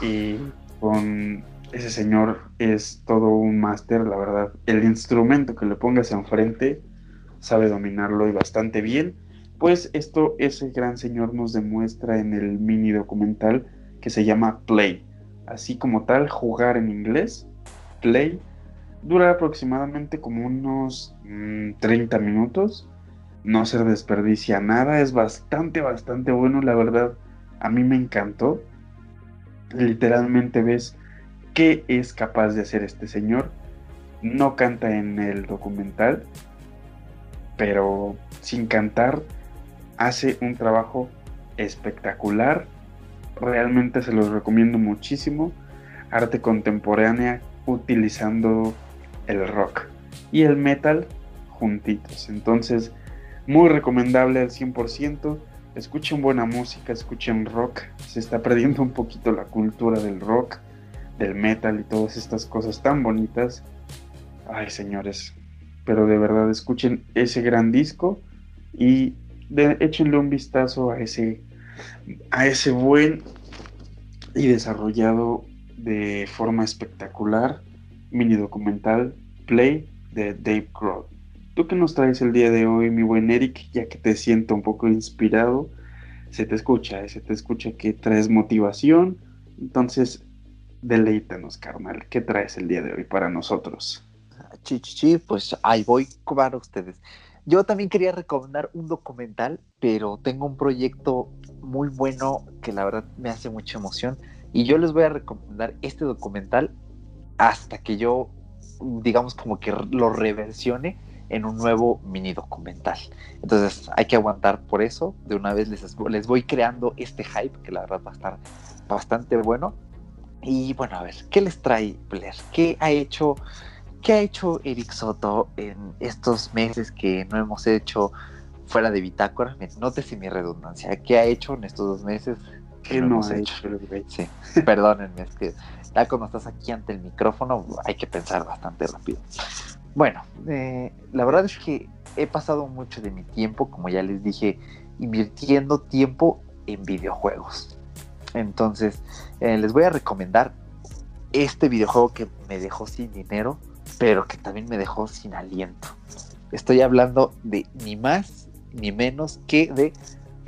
Y con ese señor es todo un máster, la verdad. El instrumento que le pongas enfrente sabe dominarlo y bastante bien. Pues esto ese gran señor nos demuestra en el mini documental que se llama Play. Así como tal, jugar en inglés, Play, dura aproximadamente como unos 30 mm, minutos. No se desperdicia nada, es bastante, bastante bueno, la verdad. A mí me encantó. Literalmente ves qué es capaz de hacer este señor. No canta en el documental, pero sin cantar hace un trabajo espectacular. Realmente se los recomiendo muchísimo. Arte contemporánea utilizando el rock y el metal juntitos. Entonces, muy recomendable al 100%. Escuchen buena música, escuchen rock. Se está perdiendo un poquito la cultura del rock del metal y todas estas cosas tan bonitas. Ay, señores, pero de verdad escuchen ese gran disco y échenle un vistazo a ese a ese buen y desarrollado de forma espectacular mini documental Play de Dave Grohl. ¿Tú qué nos traes el día de hoy, mi buen Eric? Ya que te siento un poco inspirado, se te escucha, eh, se te escucha que traes motivación. Entonces, deleítanos, carnal. ¿Qué traes el día de hoy para nosotros? Chichichi, pues ahí voy para ustedes. Yo también quería recomendar un documental, pero tengo un proyecto muy bueno que la verdad me hace mucha emoción. Y yo les voy a recomendar este documental hasta que yo, digamos, como que lo reversione en un nuevo mini documental. Entonces hay que aguantar por eso. De una vez les, les voy creando este hype que la verdad va a estar bastante bueno. Y bueno, a ver, ¿qué les trae Blair? ¿Qué ha hecho, qué ha hecho Eric Soto en estos meses que no hemos hecho fuera de bitácora? Nótese mi redundancia. ¿Qué ha hecho en estos dos meses que no, hemos hecho? Sí, perdónenme, es que ya cuando estás aquí ante el micrófono hay que pensar bastante rápido. Bueno, eh, la verdad es que he pasado mucho de mi tiempo, como ya les dije, invirtiendo tiempo en videojuegos. Entonces, eh, les voy a recomendar este videojuego que me dejó sin dinero, pero que también me dejó sin aliento. Estoy hablando de ni más ni menos que de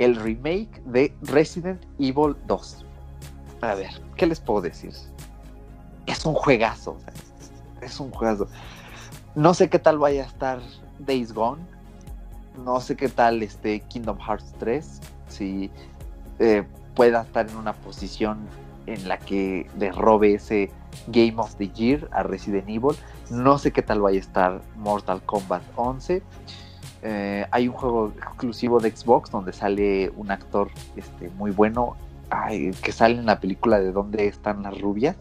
el remake de Resident Evil 2. A ver, ¿qué les puedo decir? Es un juegazo, es un juegazo. No sé qué tal vaya a estar Days Gone. No sé qué tal este Kingdom Hearts 3. Si eh, pueda estar en una posición en la que le robe ese Game of the Year a Resident Evil. No sé qué tal vaya a estar Mortal Kombat 11. Eh, hay un juego exclusivo de Xbox donde sale un actor este, muy bueno que sale en la película de dónde están las rubias.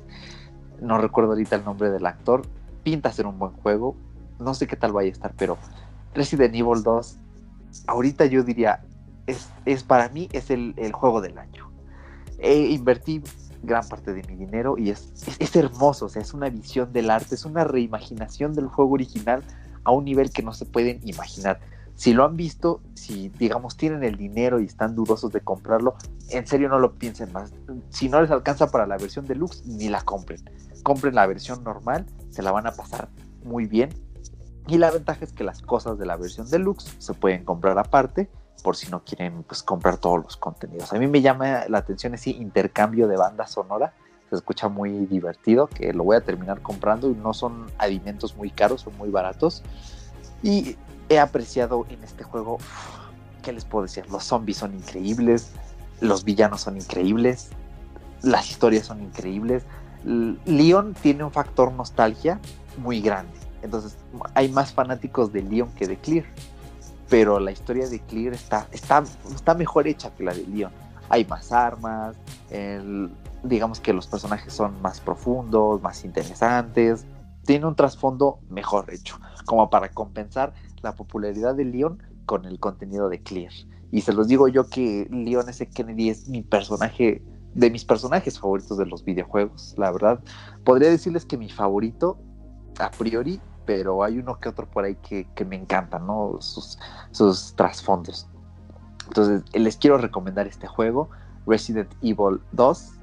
No recuerdo ahorita el nombre del actor. Pinta ser un buen juego. No sé qué tal vaya a estar, pero Resident Evil 2, ahorita yo diría, es, para mí es el, juego del año. invertí gran parte de mi dinero y es, es, hermoso, es una visión del arte, es una reimaginación del juego original a un nivel que no se pueden imaginar. Si lo han visto, si digamos tienen el dinero y están dudosos de comprarlo, en serio no lo piensen más. Si no les alcanza para la versión deluxe, ni la compren. Compren la versión normal, se la van a pasar muy bien. Y la ventaja es que las cosas de la versión deluxe se pueden comprar aparte por si no quieren pues, comprar todos los contenidos. A mí me llama la atención ese intercambio de banda sonora, se escucha muy divertido, que lo voy a terminar comprando y no son alimentos muy caros, son muy baratos. Y he apreciado en este juego, ¿qué les puedo decir? Los zombies son increíbles, los villanos son increíbles, las historias son increíbles. Leon tiene un factor nostalgia muy grande. Entonces hay más fanáticos de Leon que de Clear pero la historia de Clear está, está, está mejor hecha que la de Leon. Hay más armas, digamos que los personajes son más profundos, más interesantes, tiene un trasfondo mejor hecho, como para compensar la popularidad de Leon con el contenido de Clear. Y se los digo yo que Leon S. Kennedy es mi personaje, de mis personajes favoritos de los videojuegos, la verdad. Podría decirles que mi favorito, a priori, pero hay uno que otro por ahí que, que me encantan, ¿no? Sus, sus trasfondos. Entonces, les quiero recomendar este juego, Resident Evil 2,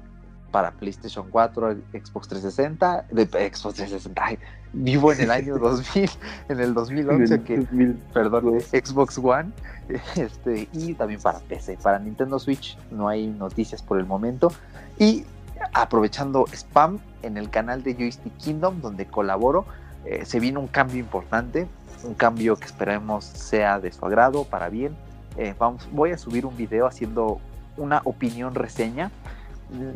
para PlayStation 4, Xbox 360, de Xbox 360, ay, vivo en el año 2000, en el 2011, En el que, 2000. perdón, Xbox One, este, y también para PC. Para Nintendo Switch no hay noticias por el momento. Y aprovechando spam en el canal de Joystick Kingdom, donde colaboro, eh, se viene un cambio importante, un cambio que esperemos sea de su agrado, para bien. Eh, vamos, voy a subir un video haciendo una opinión reseña.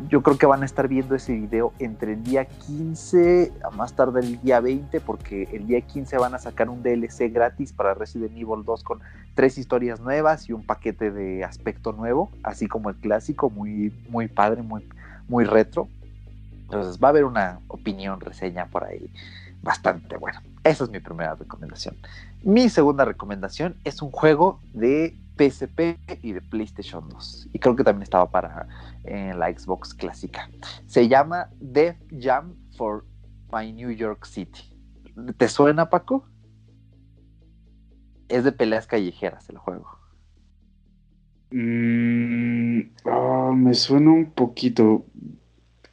Yo creo que van a estar viendo ese video entre el día 15 a más tarde el día 20, porque el día 15 van a sacar un DLC gratis para Resident Evil 2 con tres historias nuevas y un paquete de aspecto nuevo, así como el clásico, muy, muy padre, muy, muy retro. Entonces va a haber una opinión, reseña por ahí bastante buena. Esa es mi primera recomendación. Mi segunda recomendación es un juego de PSP y de PlayStation 2. Y creo que también estaba para eh, la Xbox clásica. Se llama Def Jam for My New York City. ¿Te suena, Paco? Es de peleas callejeras el juego. Mm, ah, me suena un poquito.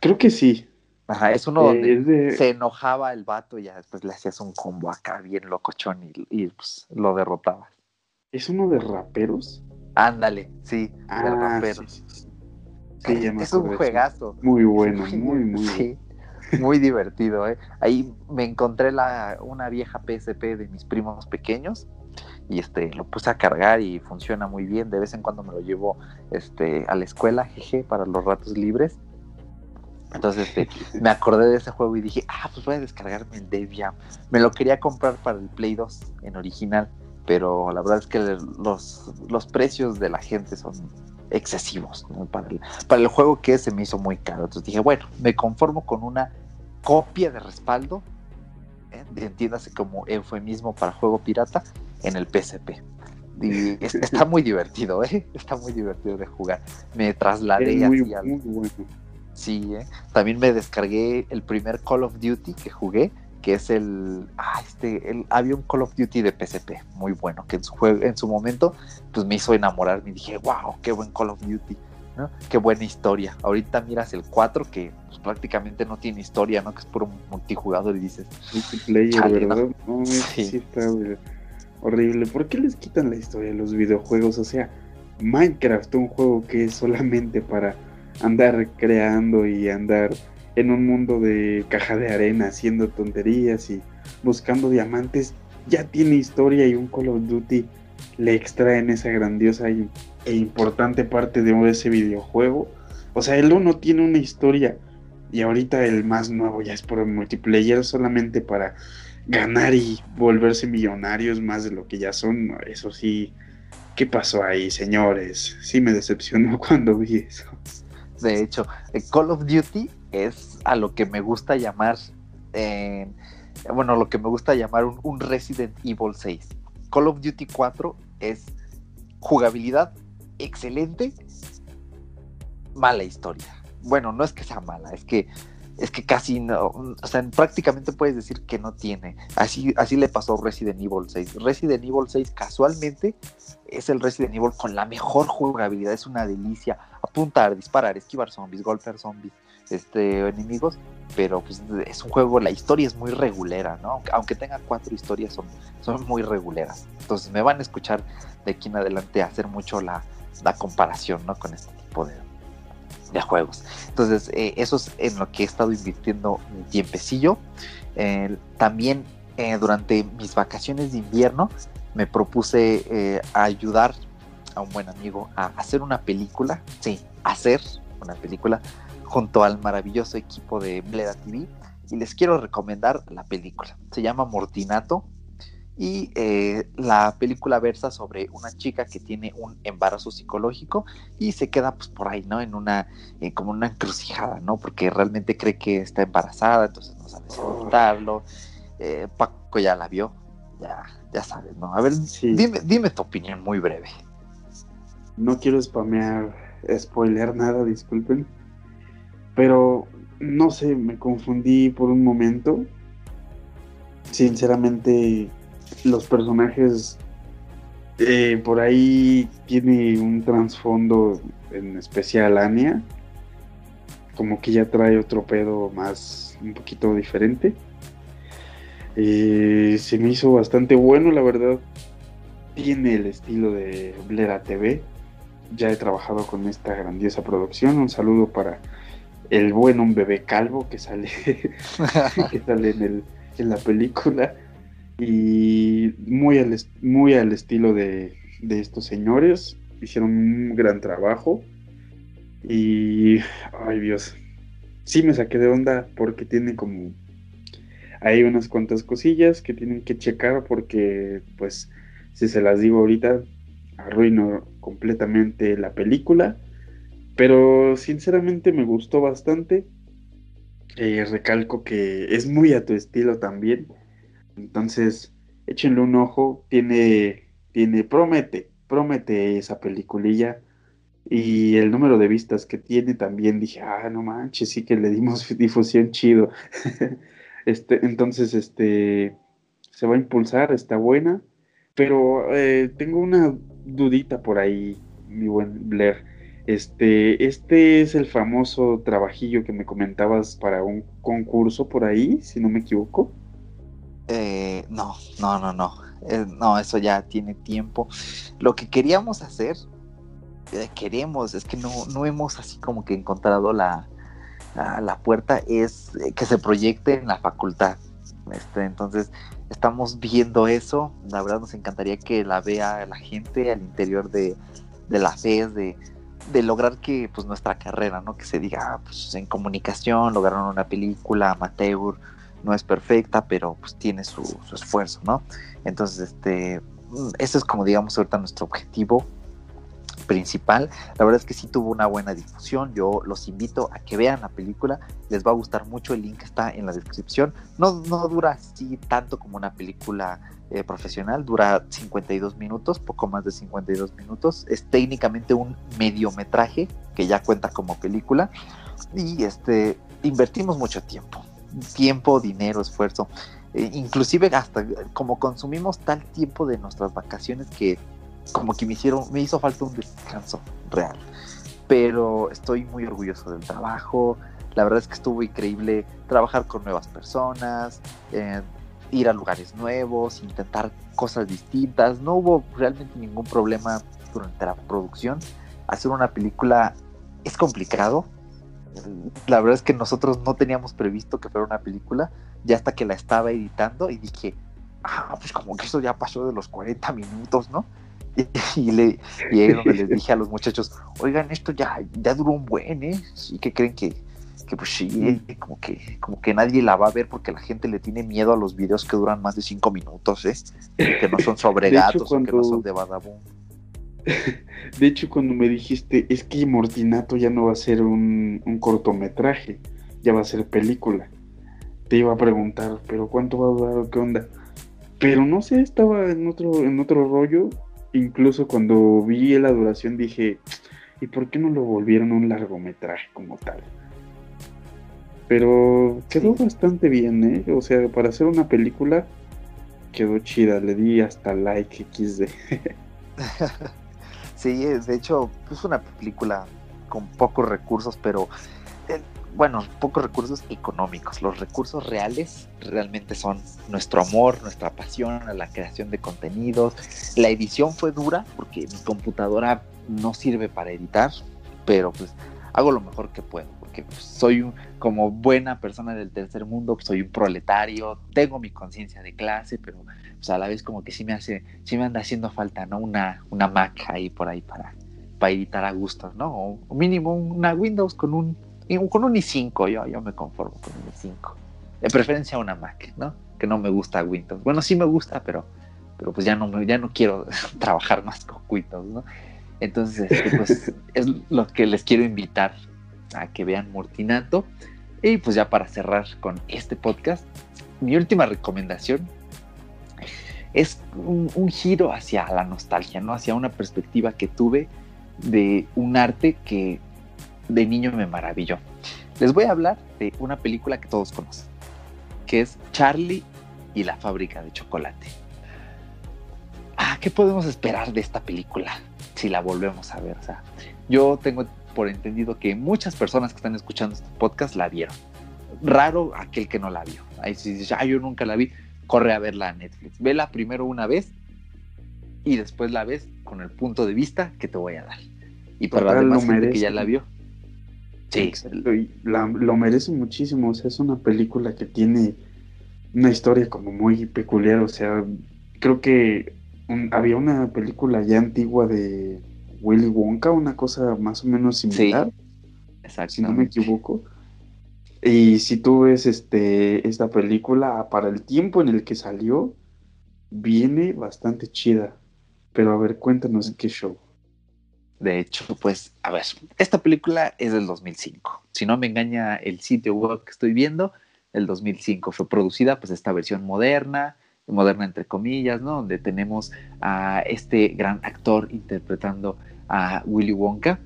Creo que sí. Ajá, es uno donde Eh, de- se enojaba el vato y ya después le hacías un combo acá bien locochón y, y, pues, lo derrotabas. ¿Es uno de raperos? Ándale, sí, de Ah, raperos. sí, sí, sí. Sí, ya me es un juegazo. Muy bueno, muy, muy bueno. Sí, muy divertido, ¿eh? Ahí me encontré la, una vieja PSP de mis primos pequeños y este lo puse a cargar y funciona muy bien. De vez en cuando me lo llevo este, a la escuela, jeje, para los ratos libres. Entonces este, me acordé de ese juego y dije, ah, pues voy a descargarme el Dave Jam. Me lo quería comprar para el Play 2 en original, pero la verdad es que los, los precios de la gente son excesivos ¿no? para, el, para el juego que se me hizo muy caro. Entonces dije, bueno, me conformo con una copia de respaldo, ¿eh? entiéndase como eufemismo para juego pirata, en el PSP. Y es- está muy divertido, ¿eh? Está muy divertido de jugar. Me trasladé Es muy, así al, muy bueno. Sí, ¿eh? también me descargué el primer Call of Duty que jugué, que es el, ah, este, el, había un Call of Duty de PSP, muy bueno, que en su, jue- en su momento pues me hizo enamorarme y dije, wow, qué buen Call of Duty, ¿no? Qué buena historia. Ahorita miras el 4 que pues, prácticamente no tiene historia, ¿no? Que es puro multijugador y dices, Multiplayer. ¿verdad? No, Sí. sí. está horrible. ¿Por qué les quitan la historia a los videojuegos? O sea, Minecraft, un juego que es solamente para andar creando y andar en un mundo de caja de arena haciendo tonterías y buscando diamantes, ya tiene historia y un Call of Duty le extraen esa grandiosa e importante parte de ese videojuego. O sea, el uno tiene una historia y ahorita el más nuevo ya es por multiplayer solamente para ganar y volverse millonarios más de lo que ya son. Eso sí, ¿qué pasó ahí, señores? Sí me decepcionó cuando vi eso. De hecho, eh, Call of Duty es a lo que me gusta llamar, eh, bueno, lo que me gusta llamar un, Resident Evil 6. Call of Duty 4 es jugabilidad excelente, mala historia. Bueno, no es que sea mala, es que es que casi no, o sea, prácticamente puedes decir que no tiene. Así, así le pasó Resident Evil 6. Resident Evil 6 casualmente es el Resident Evil con la mejor jugabilidad, es una delicia. Apuntar, disparar, esquivar zombies, golpear zombies, este, enemigos, pero pues es un juego, la historia es muy regulera, ¿no? Aunque, aunque tenga cuatro historias, son, son muy reguleras. Entonces me van a escuchar de aquí en adelante hacer mucho la, la comparación, ¿no? Con este tipo de, de juegos. Entonces, eh, eso es en lo que he estado invirtiendo un tiempecillo. También eh, durante mis vacaciones de invierno me propuse eh, ayudar a un buen amigo a hacer una película, sí, hacer una película junto al maravilloso equipo de Bleda TV y les quiero recomendar la película. Se llama Mortinato Y eh, la película versa sobre una chica que tiene un embarazo psicológico y se queda pues por ahí, ¿no? En una, eh, como una encrucijada, ¿no? Porque realmente cree que está embarazada, entonces no sabe si abortarlo. Eh, Paco ya la vio, ya, ya sabes, ¿no? A ver, Sí. dime, dime tu opinión muy breve. No quiero spamear, spoilear nada, disculpen. Pero no sé, me confundí por un momento. Sinceramente, los personajes eh, por ahí tiene un trasfondo, en especial Anya. Como que ya trae otro pedo más, un poquito diferente. Eh, se me hizo bastante bueno, la verdad. Tiene el estilo de Blera TV ya he trabajado con esta grandiosa producción. Un saludo para el buen un bebé calvo que sale, que sale en, el, en la película. Y muy al, muy al estilo de, de estos señores. Hicieron un gran trabajo. Y, ay Dios, sí me saqué de onda porque tiene como... Hay unas cuantas cosillas que tienen que checar porque, pues, si se las digo ahorita, arruino completamente la película. Pero sinceramente me gustó bastante. Eh, recalco que es muy a tu estilo también. Entonces, échenle un ojo. Tiene, tiene, promete, promete esa peliculilla. Y el número de vistas que tiene también dije, ah, no manches, sí que le dimos difusión chido. este, entonces, este, se va a impulsar, está buena. Pero eh, tengo una dudita por ahí, mi buen Blair. Este, este es el famoso trabajillo que me comentabas para un concurso por ahí, si no me equivoco. Eh, no, no, no, no. Eh, no, eso ya tiene tiempo. Lo que queríamos hacer, eh, queremos, es que no, no hemos así como que encontrado la, la, puerta, es eh, que se proyecte en la facultad. Este, entonces, estamos viendo eso. La verdad nos encantaría que la vea la gente al interior de, de la FES, de, de lograr que pues nuestra carrera, ¿no? Que se diga, ah, pues en comunicación lograron una película amateur, no es perfecta, pero pues tiene su, su esfuerzo, ¿no? Entonces, este, mm, ese es como digamos ahorita nuestro objetivo principal. La verdad es que sí tuvo una buena difusión. Yo los invito a que vean la película. Les va a gustar mucho. El link está en la descripción. No, no dura así tanto como una película eh, profesional. Dura 52 minutos, poco más de 52 minutos. Es técnicamente un mediometraje que ya cuenta como película. Y este, invertimos mucho tiempo. Tiempo, dinero, esfuerzo. Eh, inclusive hasta como consumimos tal tiempo de nuestras vacaciones que como que me hicieron, me hizo falta un descanso real. Pero estoy muy orgulloso del trabajo. La verdad es que estuvo increíble trabajar con nuevas personas, eh, ir a lugares nuevos, intentar cosas distintas. No hubo realmente ningún problema durante la producción. Hacer una película es complicado. La verdad es que nosotros no teníamos previsto que fuera una película, ya hasta que la estaba editando y dije, ah, pues como que eso ya pasó de los 40 minutos, ¿no? Y, y, le, y ahí es donde les dije a los muchachos, oigan, esto ya, ya duró un buen, ¿eh? ¿Y que creen que, que pues sí, como que, como que nadie la va a ver porque la gente le tiene miedo a los videos que duran más de cinco minutos, ¿eh? Que no son sobre De hecho, gatos o que no son de Badabun. De hecho, cuando me dijiste, es que Mortinato ya no va a ser un, un cortometraje, ya va a ser película. Te iba a preguntar, pero ¿cuánto va a durar o qué onda? Pero no sé, estaba en otro, en otro rollo. Incluso cuando vi la duración dije, ¿y por qué no lo volvieron un largometraje como tal? Pero quedó Sí. bastante bien, ¿eh? O sea, para hacer una película quedó chida. Le di hasta like XD. Sí, de hecho, es una película con pocos recursos, pero bueno, pocos recursos económicos. Los recursos reales realmente son nuestro amor, nuestra pasión a la creación de contenidos. La edición fue dura porque mi computadora no sirve para editar, pero pues hago lo mejor que puedo, porque pues, soy un- como buena persona del tercer mundo, pues, soy un proletario, tengo mi conciencia de clase, pero pues, a la vez como que sí me hace, sí me anda haciendo falta, ¿no? Una, una Mac ahí por ahí para, para editar a gusto, ¿no? O, mínimo una Windows con un, con un i5, yo, yo me conformo con un i5. De preferencia una Mac, ¿no? Que no me gusta Windows. Bueno, sí me gusta, pero pero pues ya no, me- ya no quiero trabajar más con cuitos, ¿no? Entonces, este, pues es lo que les quiero invitar a que vean Mortinato. Y pues ya para cerrar con este podcast, mi última recomendación es un, un giro hacia la nostalgia, ¿no? Hacia una perspectiva que tuve de un arte que de niño me maravilló. Les voy a hablar de una película que todos conocen, que es Charlie y la fábrica de chocolate. Ah, ¿qué podemos esperar de esta película si la volvemos a ver? O sea, yo tengo por entendido que muchas personas que están escuchando este podcast la vieron. Raro aquel que no la vio. Ahí si dices, ah, yo nunca la vi, corre a verla a Netflix. Vela primero una vez y después la ves con el punto de vista que te voy a dar. Y para la demás gente que ya la vio. Sí, la- lo merece muchísimo. O sea, es una película que tiene una historia como muy peculiar. O sea, creo que un- había una película ya antigua de Willy Wonka, una cosa más o menos similar, exacto. si no me equivoco. Y si tú ves este, esta película, para el tiempo en el que salió, viene bastante chida. Pero a ver, cuéntanos qué show. De hecho, pues, a ver, esta película es del 2005. Si no me engaña el sitio web que estoy viendo, el 2005 fue producida, pues, esta versión moderna, moderna entre comillas, ¿no? Donde tenemos a este gran actor interpretando a Willy Wonka.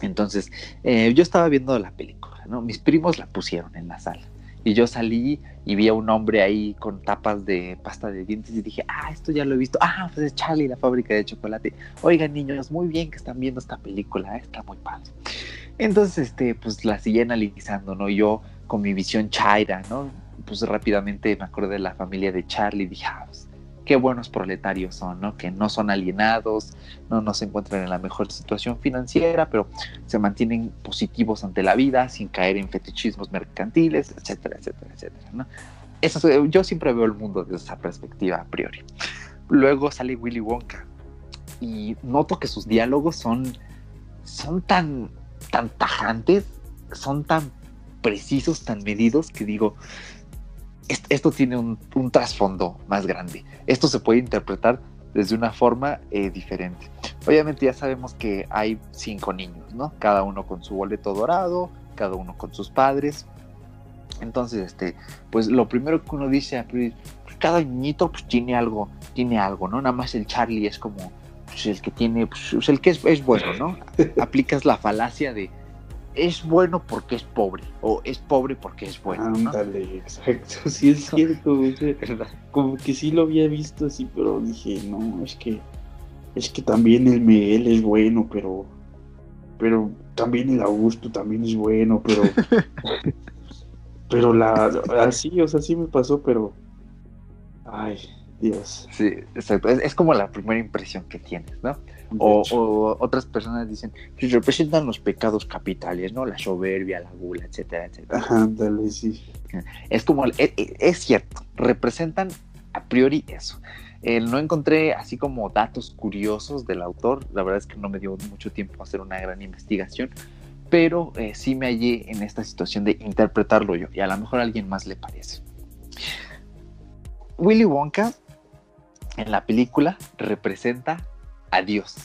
Entonces, eh, yo estaba viendo la película, ¿no? Mis primos la pusieron en la sala. Y yo salí y vi a un hombre ahí con tapas de pasta de dientes y dije, ah, esto ya lo he visto. Ah, pues es Charlie, la fábrica de chocolate. Oigan, niños, muy bien que están viendo esta película, ¿eh? está muy padre. Entonces, este, pues la seguí analizando, ¿no? Yo con mi visión chaira, ¿no? Pues rápidamente me acordé de la familia de Charlie y dije, ah, pues, qué buenos proletarios son, ¿no? Que no son alienados, no, no se encuentran en la mejor situación financiera, pero se mantienen positivos ante la vida sin caer en fetichismos mercantiles, etcétera, etcétera, etcétera. Eso, es- yo siempre veo el mundo desde esa perspectiva a priori. Luego sale Willy Wonka y noto que sus diálogos son, son tan, tan tajantes, son tan precisos, tan medidos que digo, "Est- esto tiene un, un trasfondo más grande. Esto se puede interpretar desde una forma eh, diferente. Obviamente ya sabemos que hay cinco niños, ¿no? Cada uno con su boleto dorado, cada uno con sus padres. Entonces, este, pues lo primero que uno dice, pues, cada niñito pues tiene algo, tiene algo, ¿no? Nada más el Charlie es como pues, el que tiene, pues, el que es, es bueno, ¿no? Aplicas la falacia de es bueno porque es pobre o es pobre porque es bueno, ¿no? Ándale, exacto, sí es cierto. como que sí lo había visto así, pero dije, no, es que es que también el Miguel es bueno, pero pero también el Augusto también es bueno, pero pero la así, o sea, sí me pasó, pero ay, Dios. Sí, exacto. Es, es como la primera impresión que tienes, ¿no? O, o otras personas dicen, que representan los pecados capitales, ¿no? La soberbia, la gula, etcétera, etcétera. Ajá, ándale, sí. Es como, es, es cierto, representan a priori eso. Eh, no encontré así como datos curiosos del autor, la verdad es que no me dio mucho tiempo hacer una gran investigación, pero eh, sí me hallé en esta situación de interpretarlo yo, y a lo mejor a alguien más le parece. Willy Wonka en la película representa a Dios.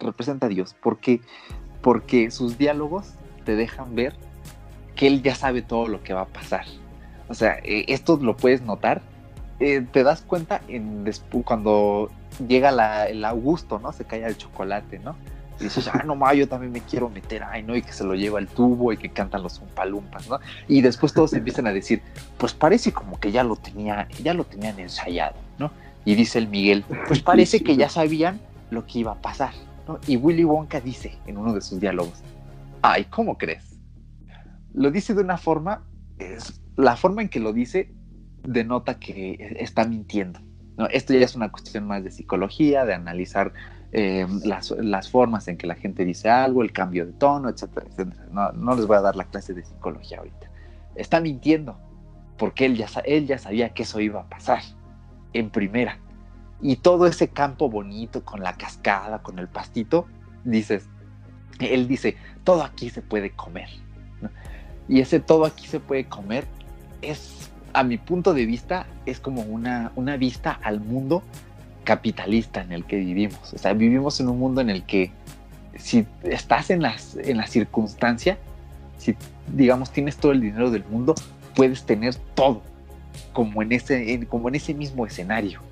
Representa a Dios, porque, porque sus diálogos te dejan ver que él ya sabe todo lo que va a pasar. O sea, eh, esto lo puedes notar. eh, te das cuenta cuando llega el Augusto, ¿no? Se cae el chocolate, ¿no? Y dices, ah, no, ma, yo también me quiero meter, ay, no, y que se lo lleva el tubo y que cantan los umpalumpas, ¿no? Y después todos empiezan a decir, pues parece como que ya lo tenía, ya lo tenían ensayado, ¿no? Y dice el Miguel, pues parece que ya sabían lo que iba a pasar, ¿no? Y Willy Wonka dice en uno de sus diálogos, ay, ¿cómo crees? Lo dice de una forma, es, la forma en que lo dice denota que está mintiendo. ¿no? Esto ya es una cuestión más de psicología, de analizar eh, las, las, formas en que la gente dice algo, el cambio de tono, etcétera. No, no, les voy a dar la clase de psicología ahorita. Está mintiendo, porque él ya, él ya sabía que eso iba a pasar en primera. Y todo ese campo bonito con la cascada, con el pastito, dices, él dice, todo aquí se puede comer. Y ese todo aquí se puede comer es a mi punto de vista, es como una, una vista al mundo capitalista en el que vivimos. O sea, vivimos en un mundo en el que si estás en, las, en la circunstancia, si digamos tienes todo el dinero del mundo, puedes tener todo, como en ese, en, como en ese mismo escenario.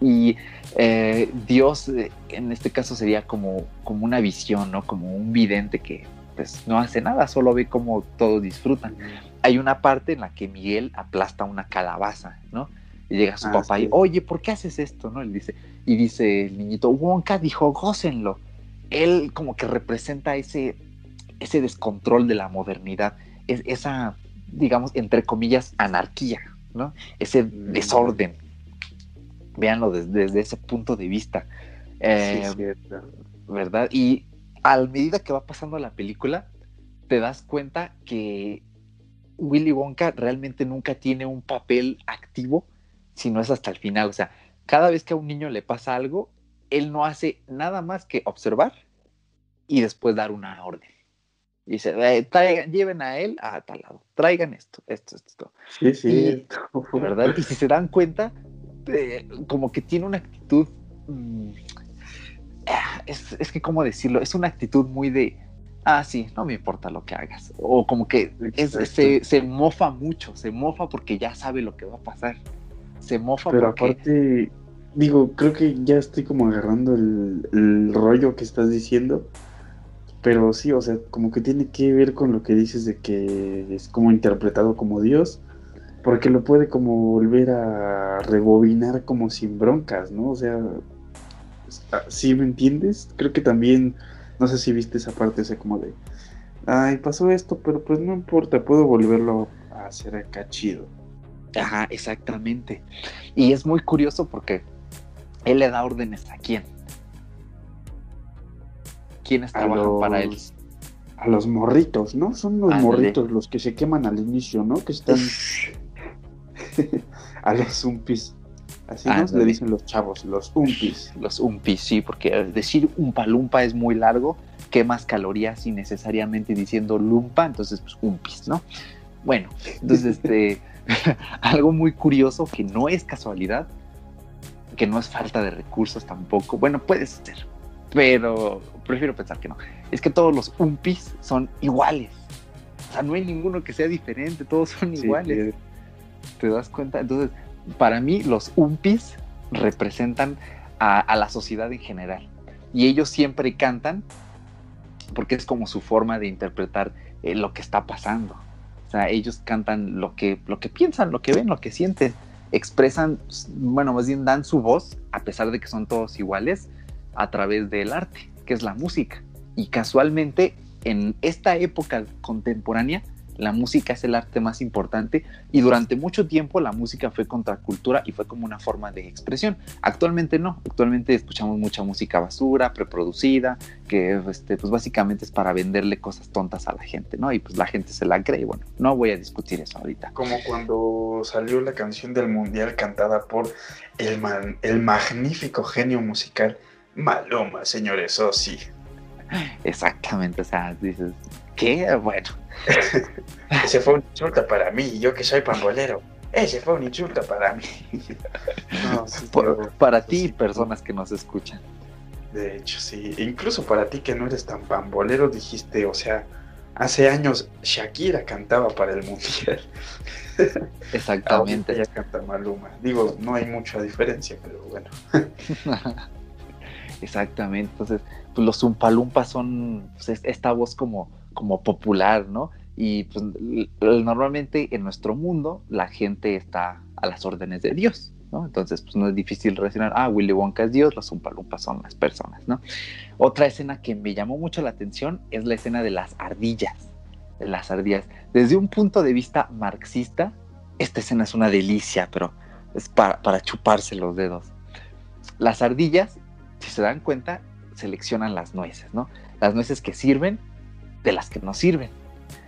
Y eh, Dios, eh, en este caso, sería como, como una visión, ¿no? Como un vidente que pues no hace nada, solo ve cómo todos disfrutan. Hay una parte en la que Miguel aplasta una calabaza, ¿no? Y llega su Ah, papá sí. y, oye, ¿por qué haces esto? ¿No? Él dice, y dice el niñito, Wonka dijo, gócenlo. Él como que representa ese, ese descontrol de la modernidad, es, esa, digamos, entre comillas, anarquía, ¿no? Ese Mm. desorden. Véanlo desde, desde ese punto de vista. Eh, sí, cierto. ¿verdad? Y a medida que va pasando la película, te das cuenta que Willy Wonka realmente nunca tiene un papel activo, sino es hasta el final. O sea, cada vez que a un niño le pasa algo, él no hace nada más que observar y después dar una orden. Y dice, "Eh, traigan, lleven a él a tal lado, traigan esto, esto, esto, esto. Sí, cierto. ¿verdad? Y si se dan cuenta, eh, como que tiene una actitud, mm, ah, es, es que, ¿cómo decirlo? Es una actitud muy de, ah, sí, no me importa lo que hagas. O como que es- se, se mofa mucho, se mofa porque ya sabe lo que va a pasar. Se mofa Pero porque... aparte, digo, creo que ya estoy como agarrando el, el rollo que estás diciendo. Pero sí, o sea, como que tiene que ver con lo que dices de que es como interpretado como Dios, porque lo puede como volver a rebobinar como sin broncas, ¿no? O sea, ¿sí me entiendes? Creo que también, no sé si viste esa parte, o sea, como de, ay, pasó esto, pero pues no importa, puedo volverlo a hacer acá chido. Ajá, exactamente. Y es muy curioso porque él le da órdenes a quién. ¿Quiénes A trabajan para él? los- A los morritos, ¿no? Son los Ándale. morritos los que se queman al inicio, ¿no? Que están a los zumpis. Así nos le dicen los chavos, los umpis. Los umpis, sí, porque decir umpa lumpa es muy largo, quemas calorías innecesariamente diciendo lumpa, entonces pues umpis, ¿no? Bueno, entonces este, algo muy curioso que no es casualidad, que no es falta de recursos tampoco, bueno, puede ser, pero prefiero pensar que no, es que todos los umpis son iguales, o sea, no hay ninguno que sea diferente, todos son Sí, iguales. ¿Te das cuenta? Entonces, para mí los umpis representan a, a la sociedad en general. Y ellos siempre cantan porque es como su forma de interpretar eh, lo que está pasando. O sea, ellos cantan lo que, lo que piensan, lo que ven, lo que sienten. Expresan, bueno, más bien dan su voz, a pesar de que son todos iguales, a través del arte, que es la música. Y casualmente, en esta época contemporánea, la música es el arte más importante y durante mucho tiempo la música fue contracultura y fue como una forma de expresión. Actualmente no, actualmente escuchamos mucha música basura, preproducida, que este, pues básicamente es para venderle cosas tontas a la gente, ¿no? Y pues la gente se la cree. Bueno, no voy a discutir eso ahorita. Como cuando salió la canción del mundial cantada por el, man- el magnífico genio musical Maluma, señores, oh sí. Exactamente, o sea, dices, ¿qué? Bueno, Ese fue un insulto para mí, yo que soy pambolero. Ese fue un insulto para mí. No, sí, por- pero- para ti sí, personas que nos escuchan. De hecho, sí. Incluso para ti que no eres tan pambolero, dijiste, o sea, hace años Shakira cantaba para el mundial. Exactamente. Ahorita ya canta Maluma. Digo, no hay mucha diferencia, pero bueno. Exactamente. Entonces, pues los Umpalumpas son pues, es- esta voz como, como popular, ¿no? Y pues normalmente en nuestro mundo la gente está a las órdenes de Dios, ¿no? Entonces, pues no es difícil relacionar, ah, Willy Wonka es Dios, los Umpalumpas son las personas, ¿no? Otra escena que me llamó mucho la atención es la escena de las ardillas. Las ardillas. Desde un punto de vista marxista, esta escena es una delicia, pero es para, para chuparse los dedos. Las ardillas si se dan cuenta, seleccionan las nueces, ¿no? Las nueces que sirven de las que no sirven.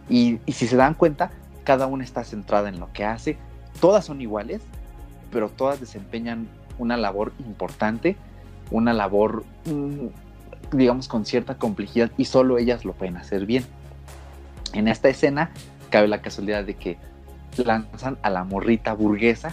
Y, si se dan cuenta, cada una está centrada en lo que hace. Todas son iguales, pero todas desempeñan una labor importante, una labor, mm, digamos, con cierta complejidad y solo ellas lo pueden hacer bien. En esta escena cabe la casualidad de que lanzan a la morrita burguesa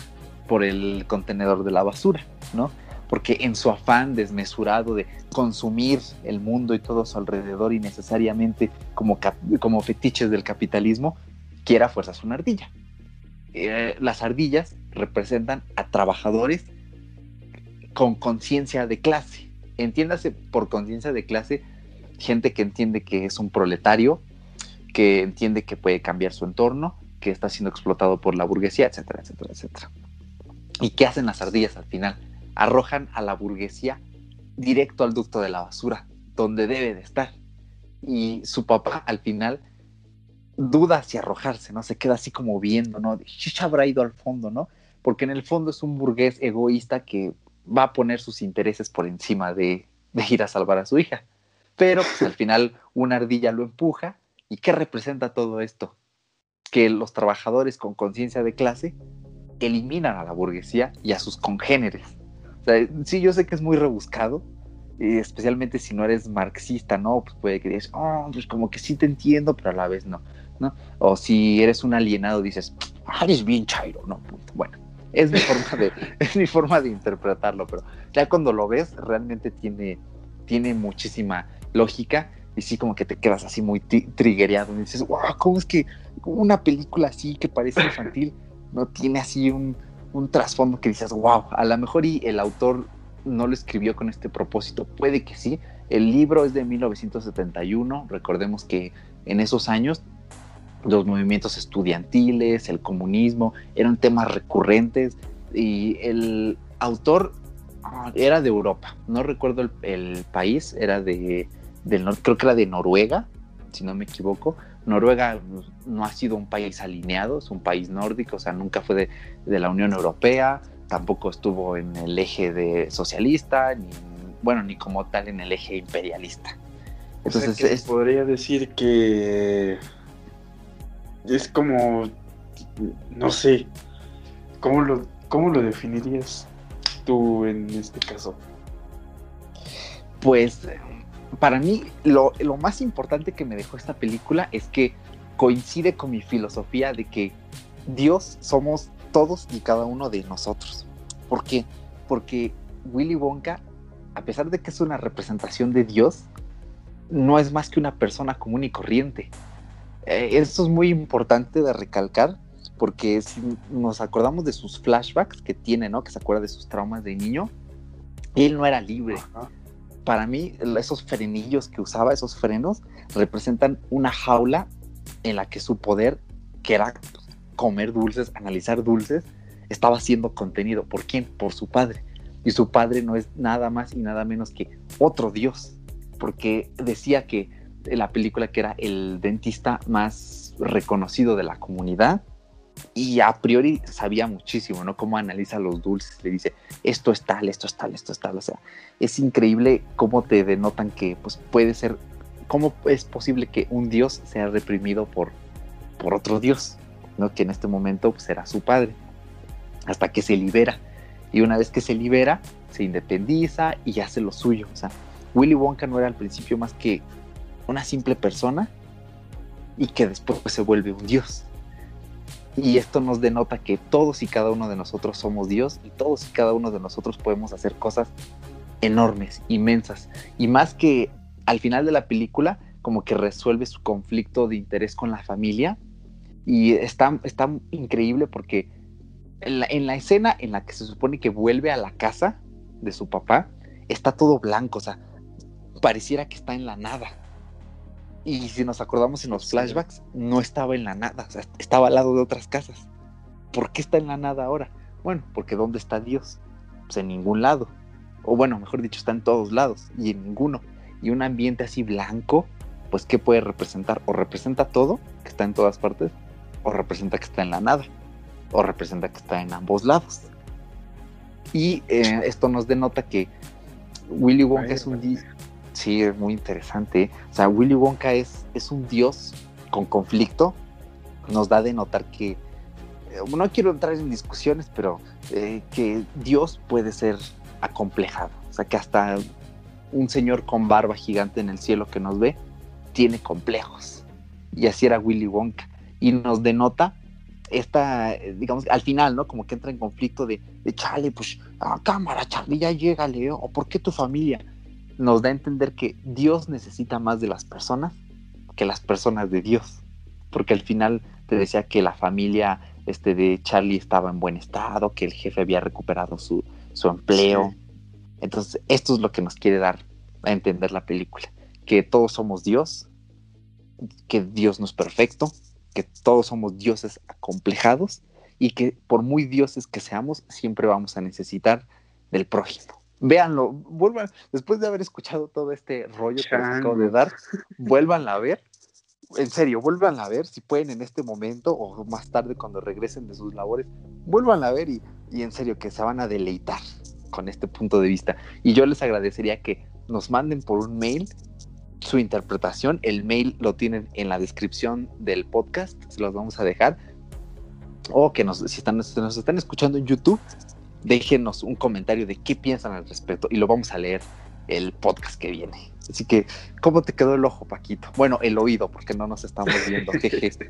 por el contenedor de la basura, ¿no? Porque en su afán desmesurado de consumir el mundo y todo su alrededor innecesariamente como, como fetiches del capitalismo, quiera fuerzas una ardilla. Eh, las ardillas representan a trabajadores con conciencia de clase. Entiéndase por conciencia de clase gente que entiende que es un proletario, que entiende que puede cambiar su entorno, que está siendo explotado por la burguesía, etcétera, etcétera, etcétera. ¿Y qué hacen las ardillas al final? Arrojan a la burguesía directo al ducto de la basura, donde debe de estar. Y su papá al final duda si arrojarse, ¿no? Se queda así como viendo, ¿no? ya habrá ido al fondo, ¿no? Porque en el fondo es un burgués egoísta que va a poner sus intereses por encima de, de ir a salvar a su hija. Pero pues, al final una ardilla lo empuja. ¿Y qué representa todo esto? Que los trabajadores con conciencia de clase eliminan a la burguesía y a sus congéneres. Sí, yo sé que es muy rebuscado, especialmente si no eres marxista, ¿no? Pues puede que digas, oh, pues como que sí te entiendo, pero a la vez no, ¿no? O si eres un alienado, dices, ah, eres bien chairo, ¿no? Bueno, es mi forma de, es mi forma de interpretarlo, pero ya cuando lo ves, realmente tiene, tiene muchísima lógica y sí como que te quedas así muy triggereado y dices, wow, ¿cómo es que una película así que parece infantil no tiene así un, un trasfondo que dices, wow, a lo mejor y el autor no lo escribió con este propósito, puede que sí. El libro es de 1971, recordemos que en esos años los movimientos estudiantiles, el comunismo, eran temas recurrentes y el autor era de Europa, no recuerdo el, país, era de, creo que era de Noruega, si no me equivoco. Noruega no ha sido un país alineado, es un país nórdico, o sea, nunca fue de, de la Unión Europea, tampoco estuvo en el eje de socialista, ni, bueno, ni como tal en el eje imperialista. Entonces, podría decir que es como, no sé, ¿cómo lo, cómo lo definirías tú en este caso? Pues para mí lo, lo más importante que me dejó esta película es que coincide con mi filosofía de que Dios somos todos y cada uno de nosotros. ¿Por qué? Porque Willy Wonka, a pesar de que es una representación de Dios, no es más que una persona común y corriente. Eh, esto es muy importante de recalcar porque si nos acordamos de sus flashbacks que tiene, ¿no? Que se acuerda de sus traumas de niño, él no era libre. Para mí, esos frenillos que usaba, esos frenos, representan una jaula en la que su poder, que era comer dulces, analizar dulces, estaba siendo contenido. ¿Por quién? Por su padre. Y su padre no es nada más y nada menos que otro Dios, porque decía que la película que era el dentista más reconocido de la comunidad y a priori sabía muchísimo, ¿no? Cómo analiza los dulces, le dice, esto es tal, esto es tal, esto es tal, o sea, es increíble cómo te denotan que pues puede ser, cómo es posible que un Dios sea reprimido por, por otro Dios, ¿no? Que en este momento pues, era su padre, hasta que se libera. Y una vez que se libera, se independiza y hace lo suyo. O sea, Willy Wonka no era al principio más que una simple persona y que después se vuelve un dios. Y esto nos denota que todos y cada uno de nosotros somos Dios y todos y cada uno de nosotros podemos hacer cosas enormes, inmensas. Y más que al final de la película, como que resuelve su conflicto de interés con la familia. Y está, está increíble porque en la, en la escena en la que se supone que vuelve a la casa de su papá, está todo blanco, o sea, pareciera que está en la nada y si nos acordamos en los flashbacks, no estaba en la nada, o sea, estaba al lado de otras casas. ¿Por qué está en la nada ahora? Bueno, porque ¿dónde está Dios? Pues en ningún lado. O bueno, mejor dicho, está en todos lados y en ninguno. Y un ambiente así blanco, pues ¿qué puede representar? O representa todo, que está en todas partes, o representa que está en la nada, o representa que está en ambos lados. Y eh, esto nos denota que Willy Wonka es un, Sí, es muy interesante. O sea, Willy Wonka es, es un dios con conflicto. Nos da de notar que, eh, no quiero entrar en discusiones, pero eh, que Dios puede ser acomplejado. O sea, que hasta un señor con barba gigante en el cielo que nos ve tiene complejos. Y así era Willy Wonka. Y nos denota esta, eh, digamos, al final, ¿no? Como que entra en conflicto de, de chale, pues, a cámara, Charlie, ya llégale, o por qué tu familia. Nos da a entender que Dios necesita más de las personas que las personas de Dios. Porque al final te decía que la familia este, de Charlie estaba en buen estado, que el jefe había recuperado su, su empleo. Entonces, esto es lo que nos quiere dar a entender la película. Que todos somos Dios, que Dios no es perfecto, que todos somos dioses acomplejados y que por muy dioses que seamos, siempre vamos a necesitar del prójimo. Véanlo, vuelvan, después de haber escuchado todo este rollo que les acabo de dar, vuélvanla a ver. En serio, vuélvanla a ver si pueden en este momento o más tarde cuando regresen de sus labores, vuélvanla a ver y, y en serio que se van a deleitar con este punto de vista. Y yo les agradecería que nos manden por un mail su interpretación. El mail lo tienen en la descripción del podcast, se los vamos a dejar. O que nos, si están, si nos están escuchando en YouTube, déjenos un comentario de qué piensan al respecto y lo vamos a leer el podcast que viene. Así que, ¿cómo te quedó el ojo, Paquito? Bueno, el oído, porque no nos estamos viendo. Jeje.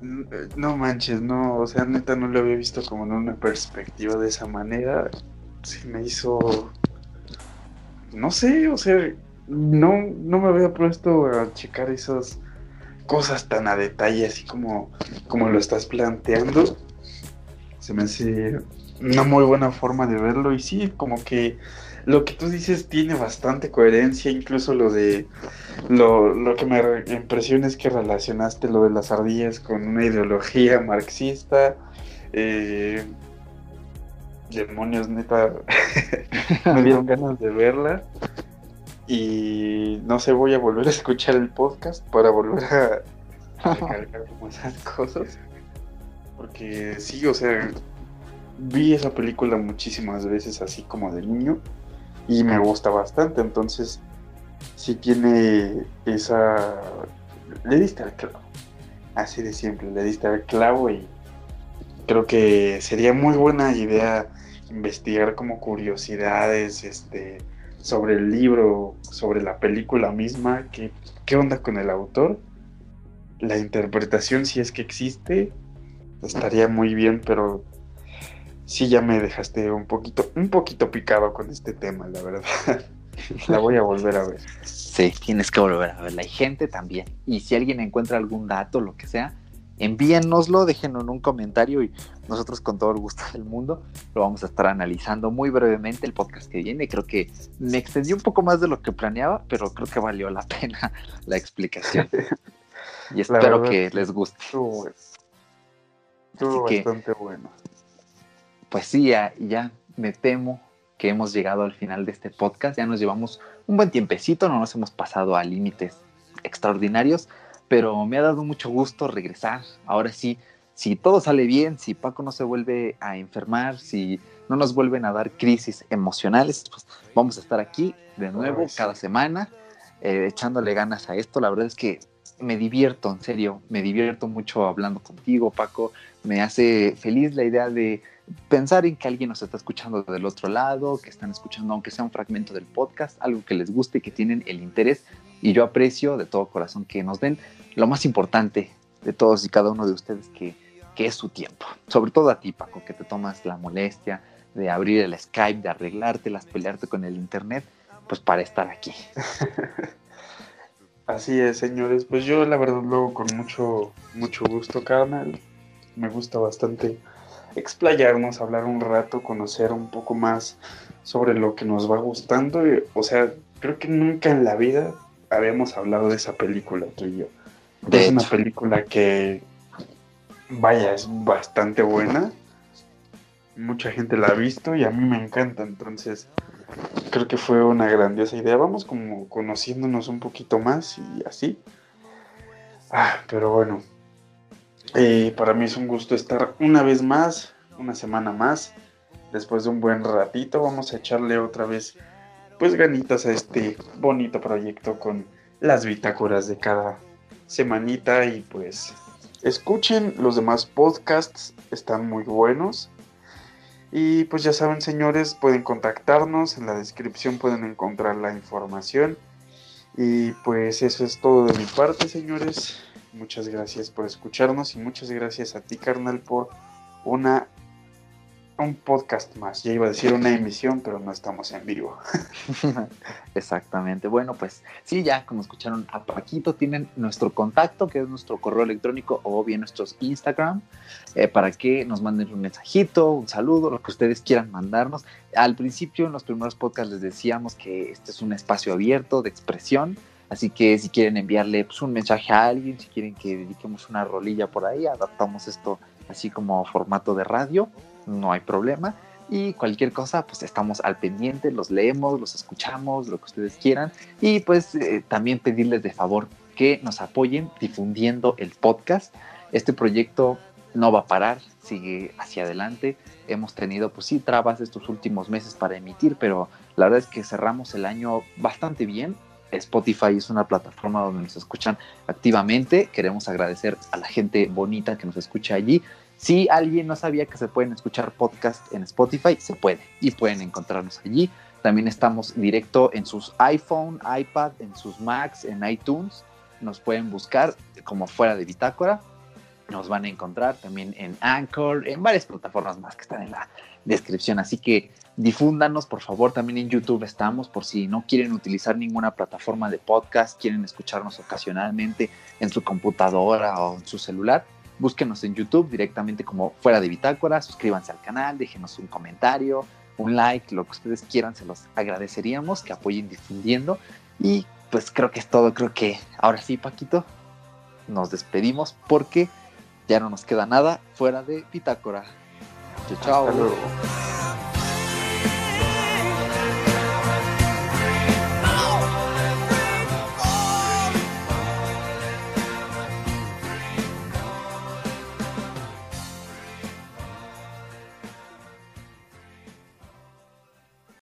No manches, no, o sea, neta no lo había visto como en una perspectiva de esa manera. Se me hizo. No sé, o sea, no, no me había puesto a checar esas cosas tan a detalle, así como, como lo estás planteando. Se me hace una muy buena forma de verlo. Y sí, como que lo que tú dices tiene bastante coherencia, incluso lo de lo, lo que me re- impresiona es que relacionaste lo de las ardillas con una ideología marxista. Eh, demonios, neta, me dieron ganas de verla. Y no sé, voy a volver a escuchar el podcast para volver a, a recalcar como esas cosas. Porque sí, o sea, vi esa película muchísimas veces así como de niño y me gusta bastante, entonces sí tiene esa... Le diste al clavo, así de simple, le diste al clavo y creo que sería muy buena idea investigar como curiosidades este, sobre el libro, sobre la película misma, qué, qué onda con el autor, la interpretación si es que existe, estaría muy bien, pero sí ya me dejaste un poquito, un poquito picado con este tema, la verdad. la voy a volver a ver. Sí, tienes que volver a verla. Y gente también. Y si alguien encuentra algún dato, lo que sea, envíennoslo, déjenlo en un comentario y nosotros con todo el gusto del mundo lo vamos a estar analizando muy brevemente el podcast que viene. Creo que me extendí un poco más de lo que planeaba, pero creo que valió la pena la explicación. Y espero que les guste. Estuvo. Estuvo Así que- bastante bueno. Pues sí, ya, ya me temo que hemos llegado al final de este podcast. Ya nos llevamos un buen tiempecito, no nos hemos pasado a límites extraordinarios, pero me ha dado mucho gusto regresar. Ahora sí, si todo sale bien, si Paco no se vuelve a enfermar, si no nos vuelven a dar crisis emocionales, pues vamos a estar aquí de nuevo cada semana, eh, echándole ganas a esto. La verdad es que me divierto, en serio, me divierto mucho hablando contigo, Paco. Me hace feliz la idea de pensar en que alguien nos está escuchando del otro lado, que están escuchando, aunque sea un fragmento del podcast, algo que les guste, que tienen el interés. Y yo aprecio de todo corazón que nos den lo más importante de todos y cada uno de ustedes, que, que es su tiempo. Sobre todo a ti, Paco, que te tomas la molestia de abrir el Skype, de arreglártelas, pelearte con el Internet, pues para estar aquí. Así es, señores. Pues yo la verdad luego con mucho, mucho gusto, carnal. Me gusta bastante explayarnos, hablar un rato, conocer un poco más sobre lo que nos va gustando. O sea, creo que nunca en la vida habíamos hablado de esa película, tú y yo. De es una película que, vaya, es bastante buena. Mucha gente la ha visto y a mí me encanta, entonces creo que fue una grandiosa idea. Vamos como conociéndonos un poquito más y así. Ah, pero bueno, para mí es un gusto estar una vez más, una semana más. Después de un buen ratito, vamos a echarle otra vez, pues, ganitas a este bonito proyecto con las bitácoras de cada semanita. Y pues, escuchen los demás podcasts, están muy buenos. Y pues ya saben, señores, pueden contactarnos. En la descripción pueden encontrar la información. Y pues eso es todo de mi parte, señores. Muchas gracias por escucharnos y muchas gracias a ti, carnal, por una un podcast más. Ya iba a decir una emisión, pero no estamos en vivo. Exactamente. Bueno, pues sí, ya como escucharon a Paquito, tienen nuestro contacto, que es nuestro correo electrónico o bien nuestros Instagram, eh, para que nos manden un mensajito, un saludo, lo que ustedes quieran mandarnos. Al principio, en los primeros podcasts, les decíamos que este es un espacio abierto de expresión. Así que si quieren enviarle pues, un mensaje a alguien, si quieren que dediquemos una rolilla por ahí, adaptamos esto así como formato de radio no hay problema. Y cualquier cosa, pues estamos al pendiente, los leemos, los escuchamos, lo que ustedes quieran. Y pues eh, también pedirles de favor que nos apoyen difundiendo el podcast. Este proyecto no va a parar, sigue hacia adelante. Hemos tenido, pues sí, trabas estos últimos meses para emitir, pero la verdad es que cerramos el año bastante bien. Spotify es una plataforma donde nos escuchan activamente. Queremos agradecer a la gente bonita que nos escucha allí. Si alguien no sabía que se pueden escuchar podcast en Spotify, se puede y pueden encontrarnos allí. También estamos directo en sus iPhone, iPad, en sus Macs, en iTunes. Nos pueden buscar como fuera de bitácora. Nos van a encontrar también en Anchor, en varias plataformas más que están en la descripción. Así que difúndanos, por favor. También en YouTube estamos, por si no quieren utilizar ninguna plataforma de podcast, quieren escucharnos ocasionalmente en su computadora o en su celular búsquenos en YouTube directamente como fuera de bitácora, suscríbanse al canal, déjenos un comentario, un like, lo que ustedes quieran, se los agradeceríamos, que apoyen difundiendo. Y pues creo que es todo, creo que ahora sí, Paquito, nos despedimos porque ya no nos queda nada fuera de bitácora. Chao, chao.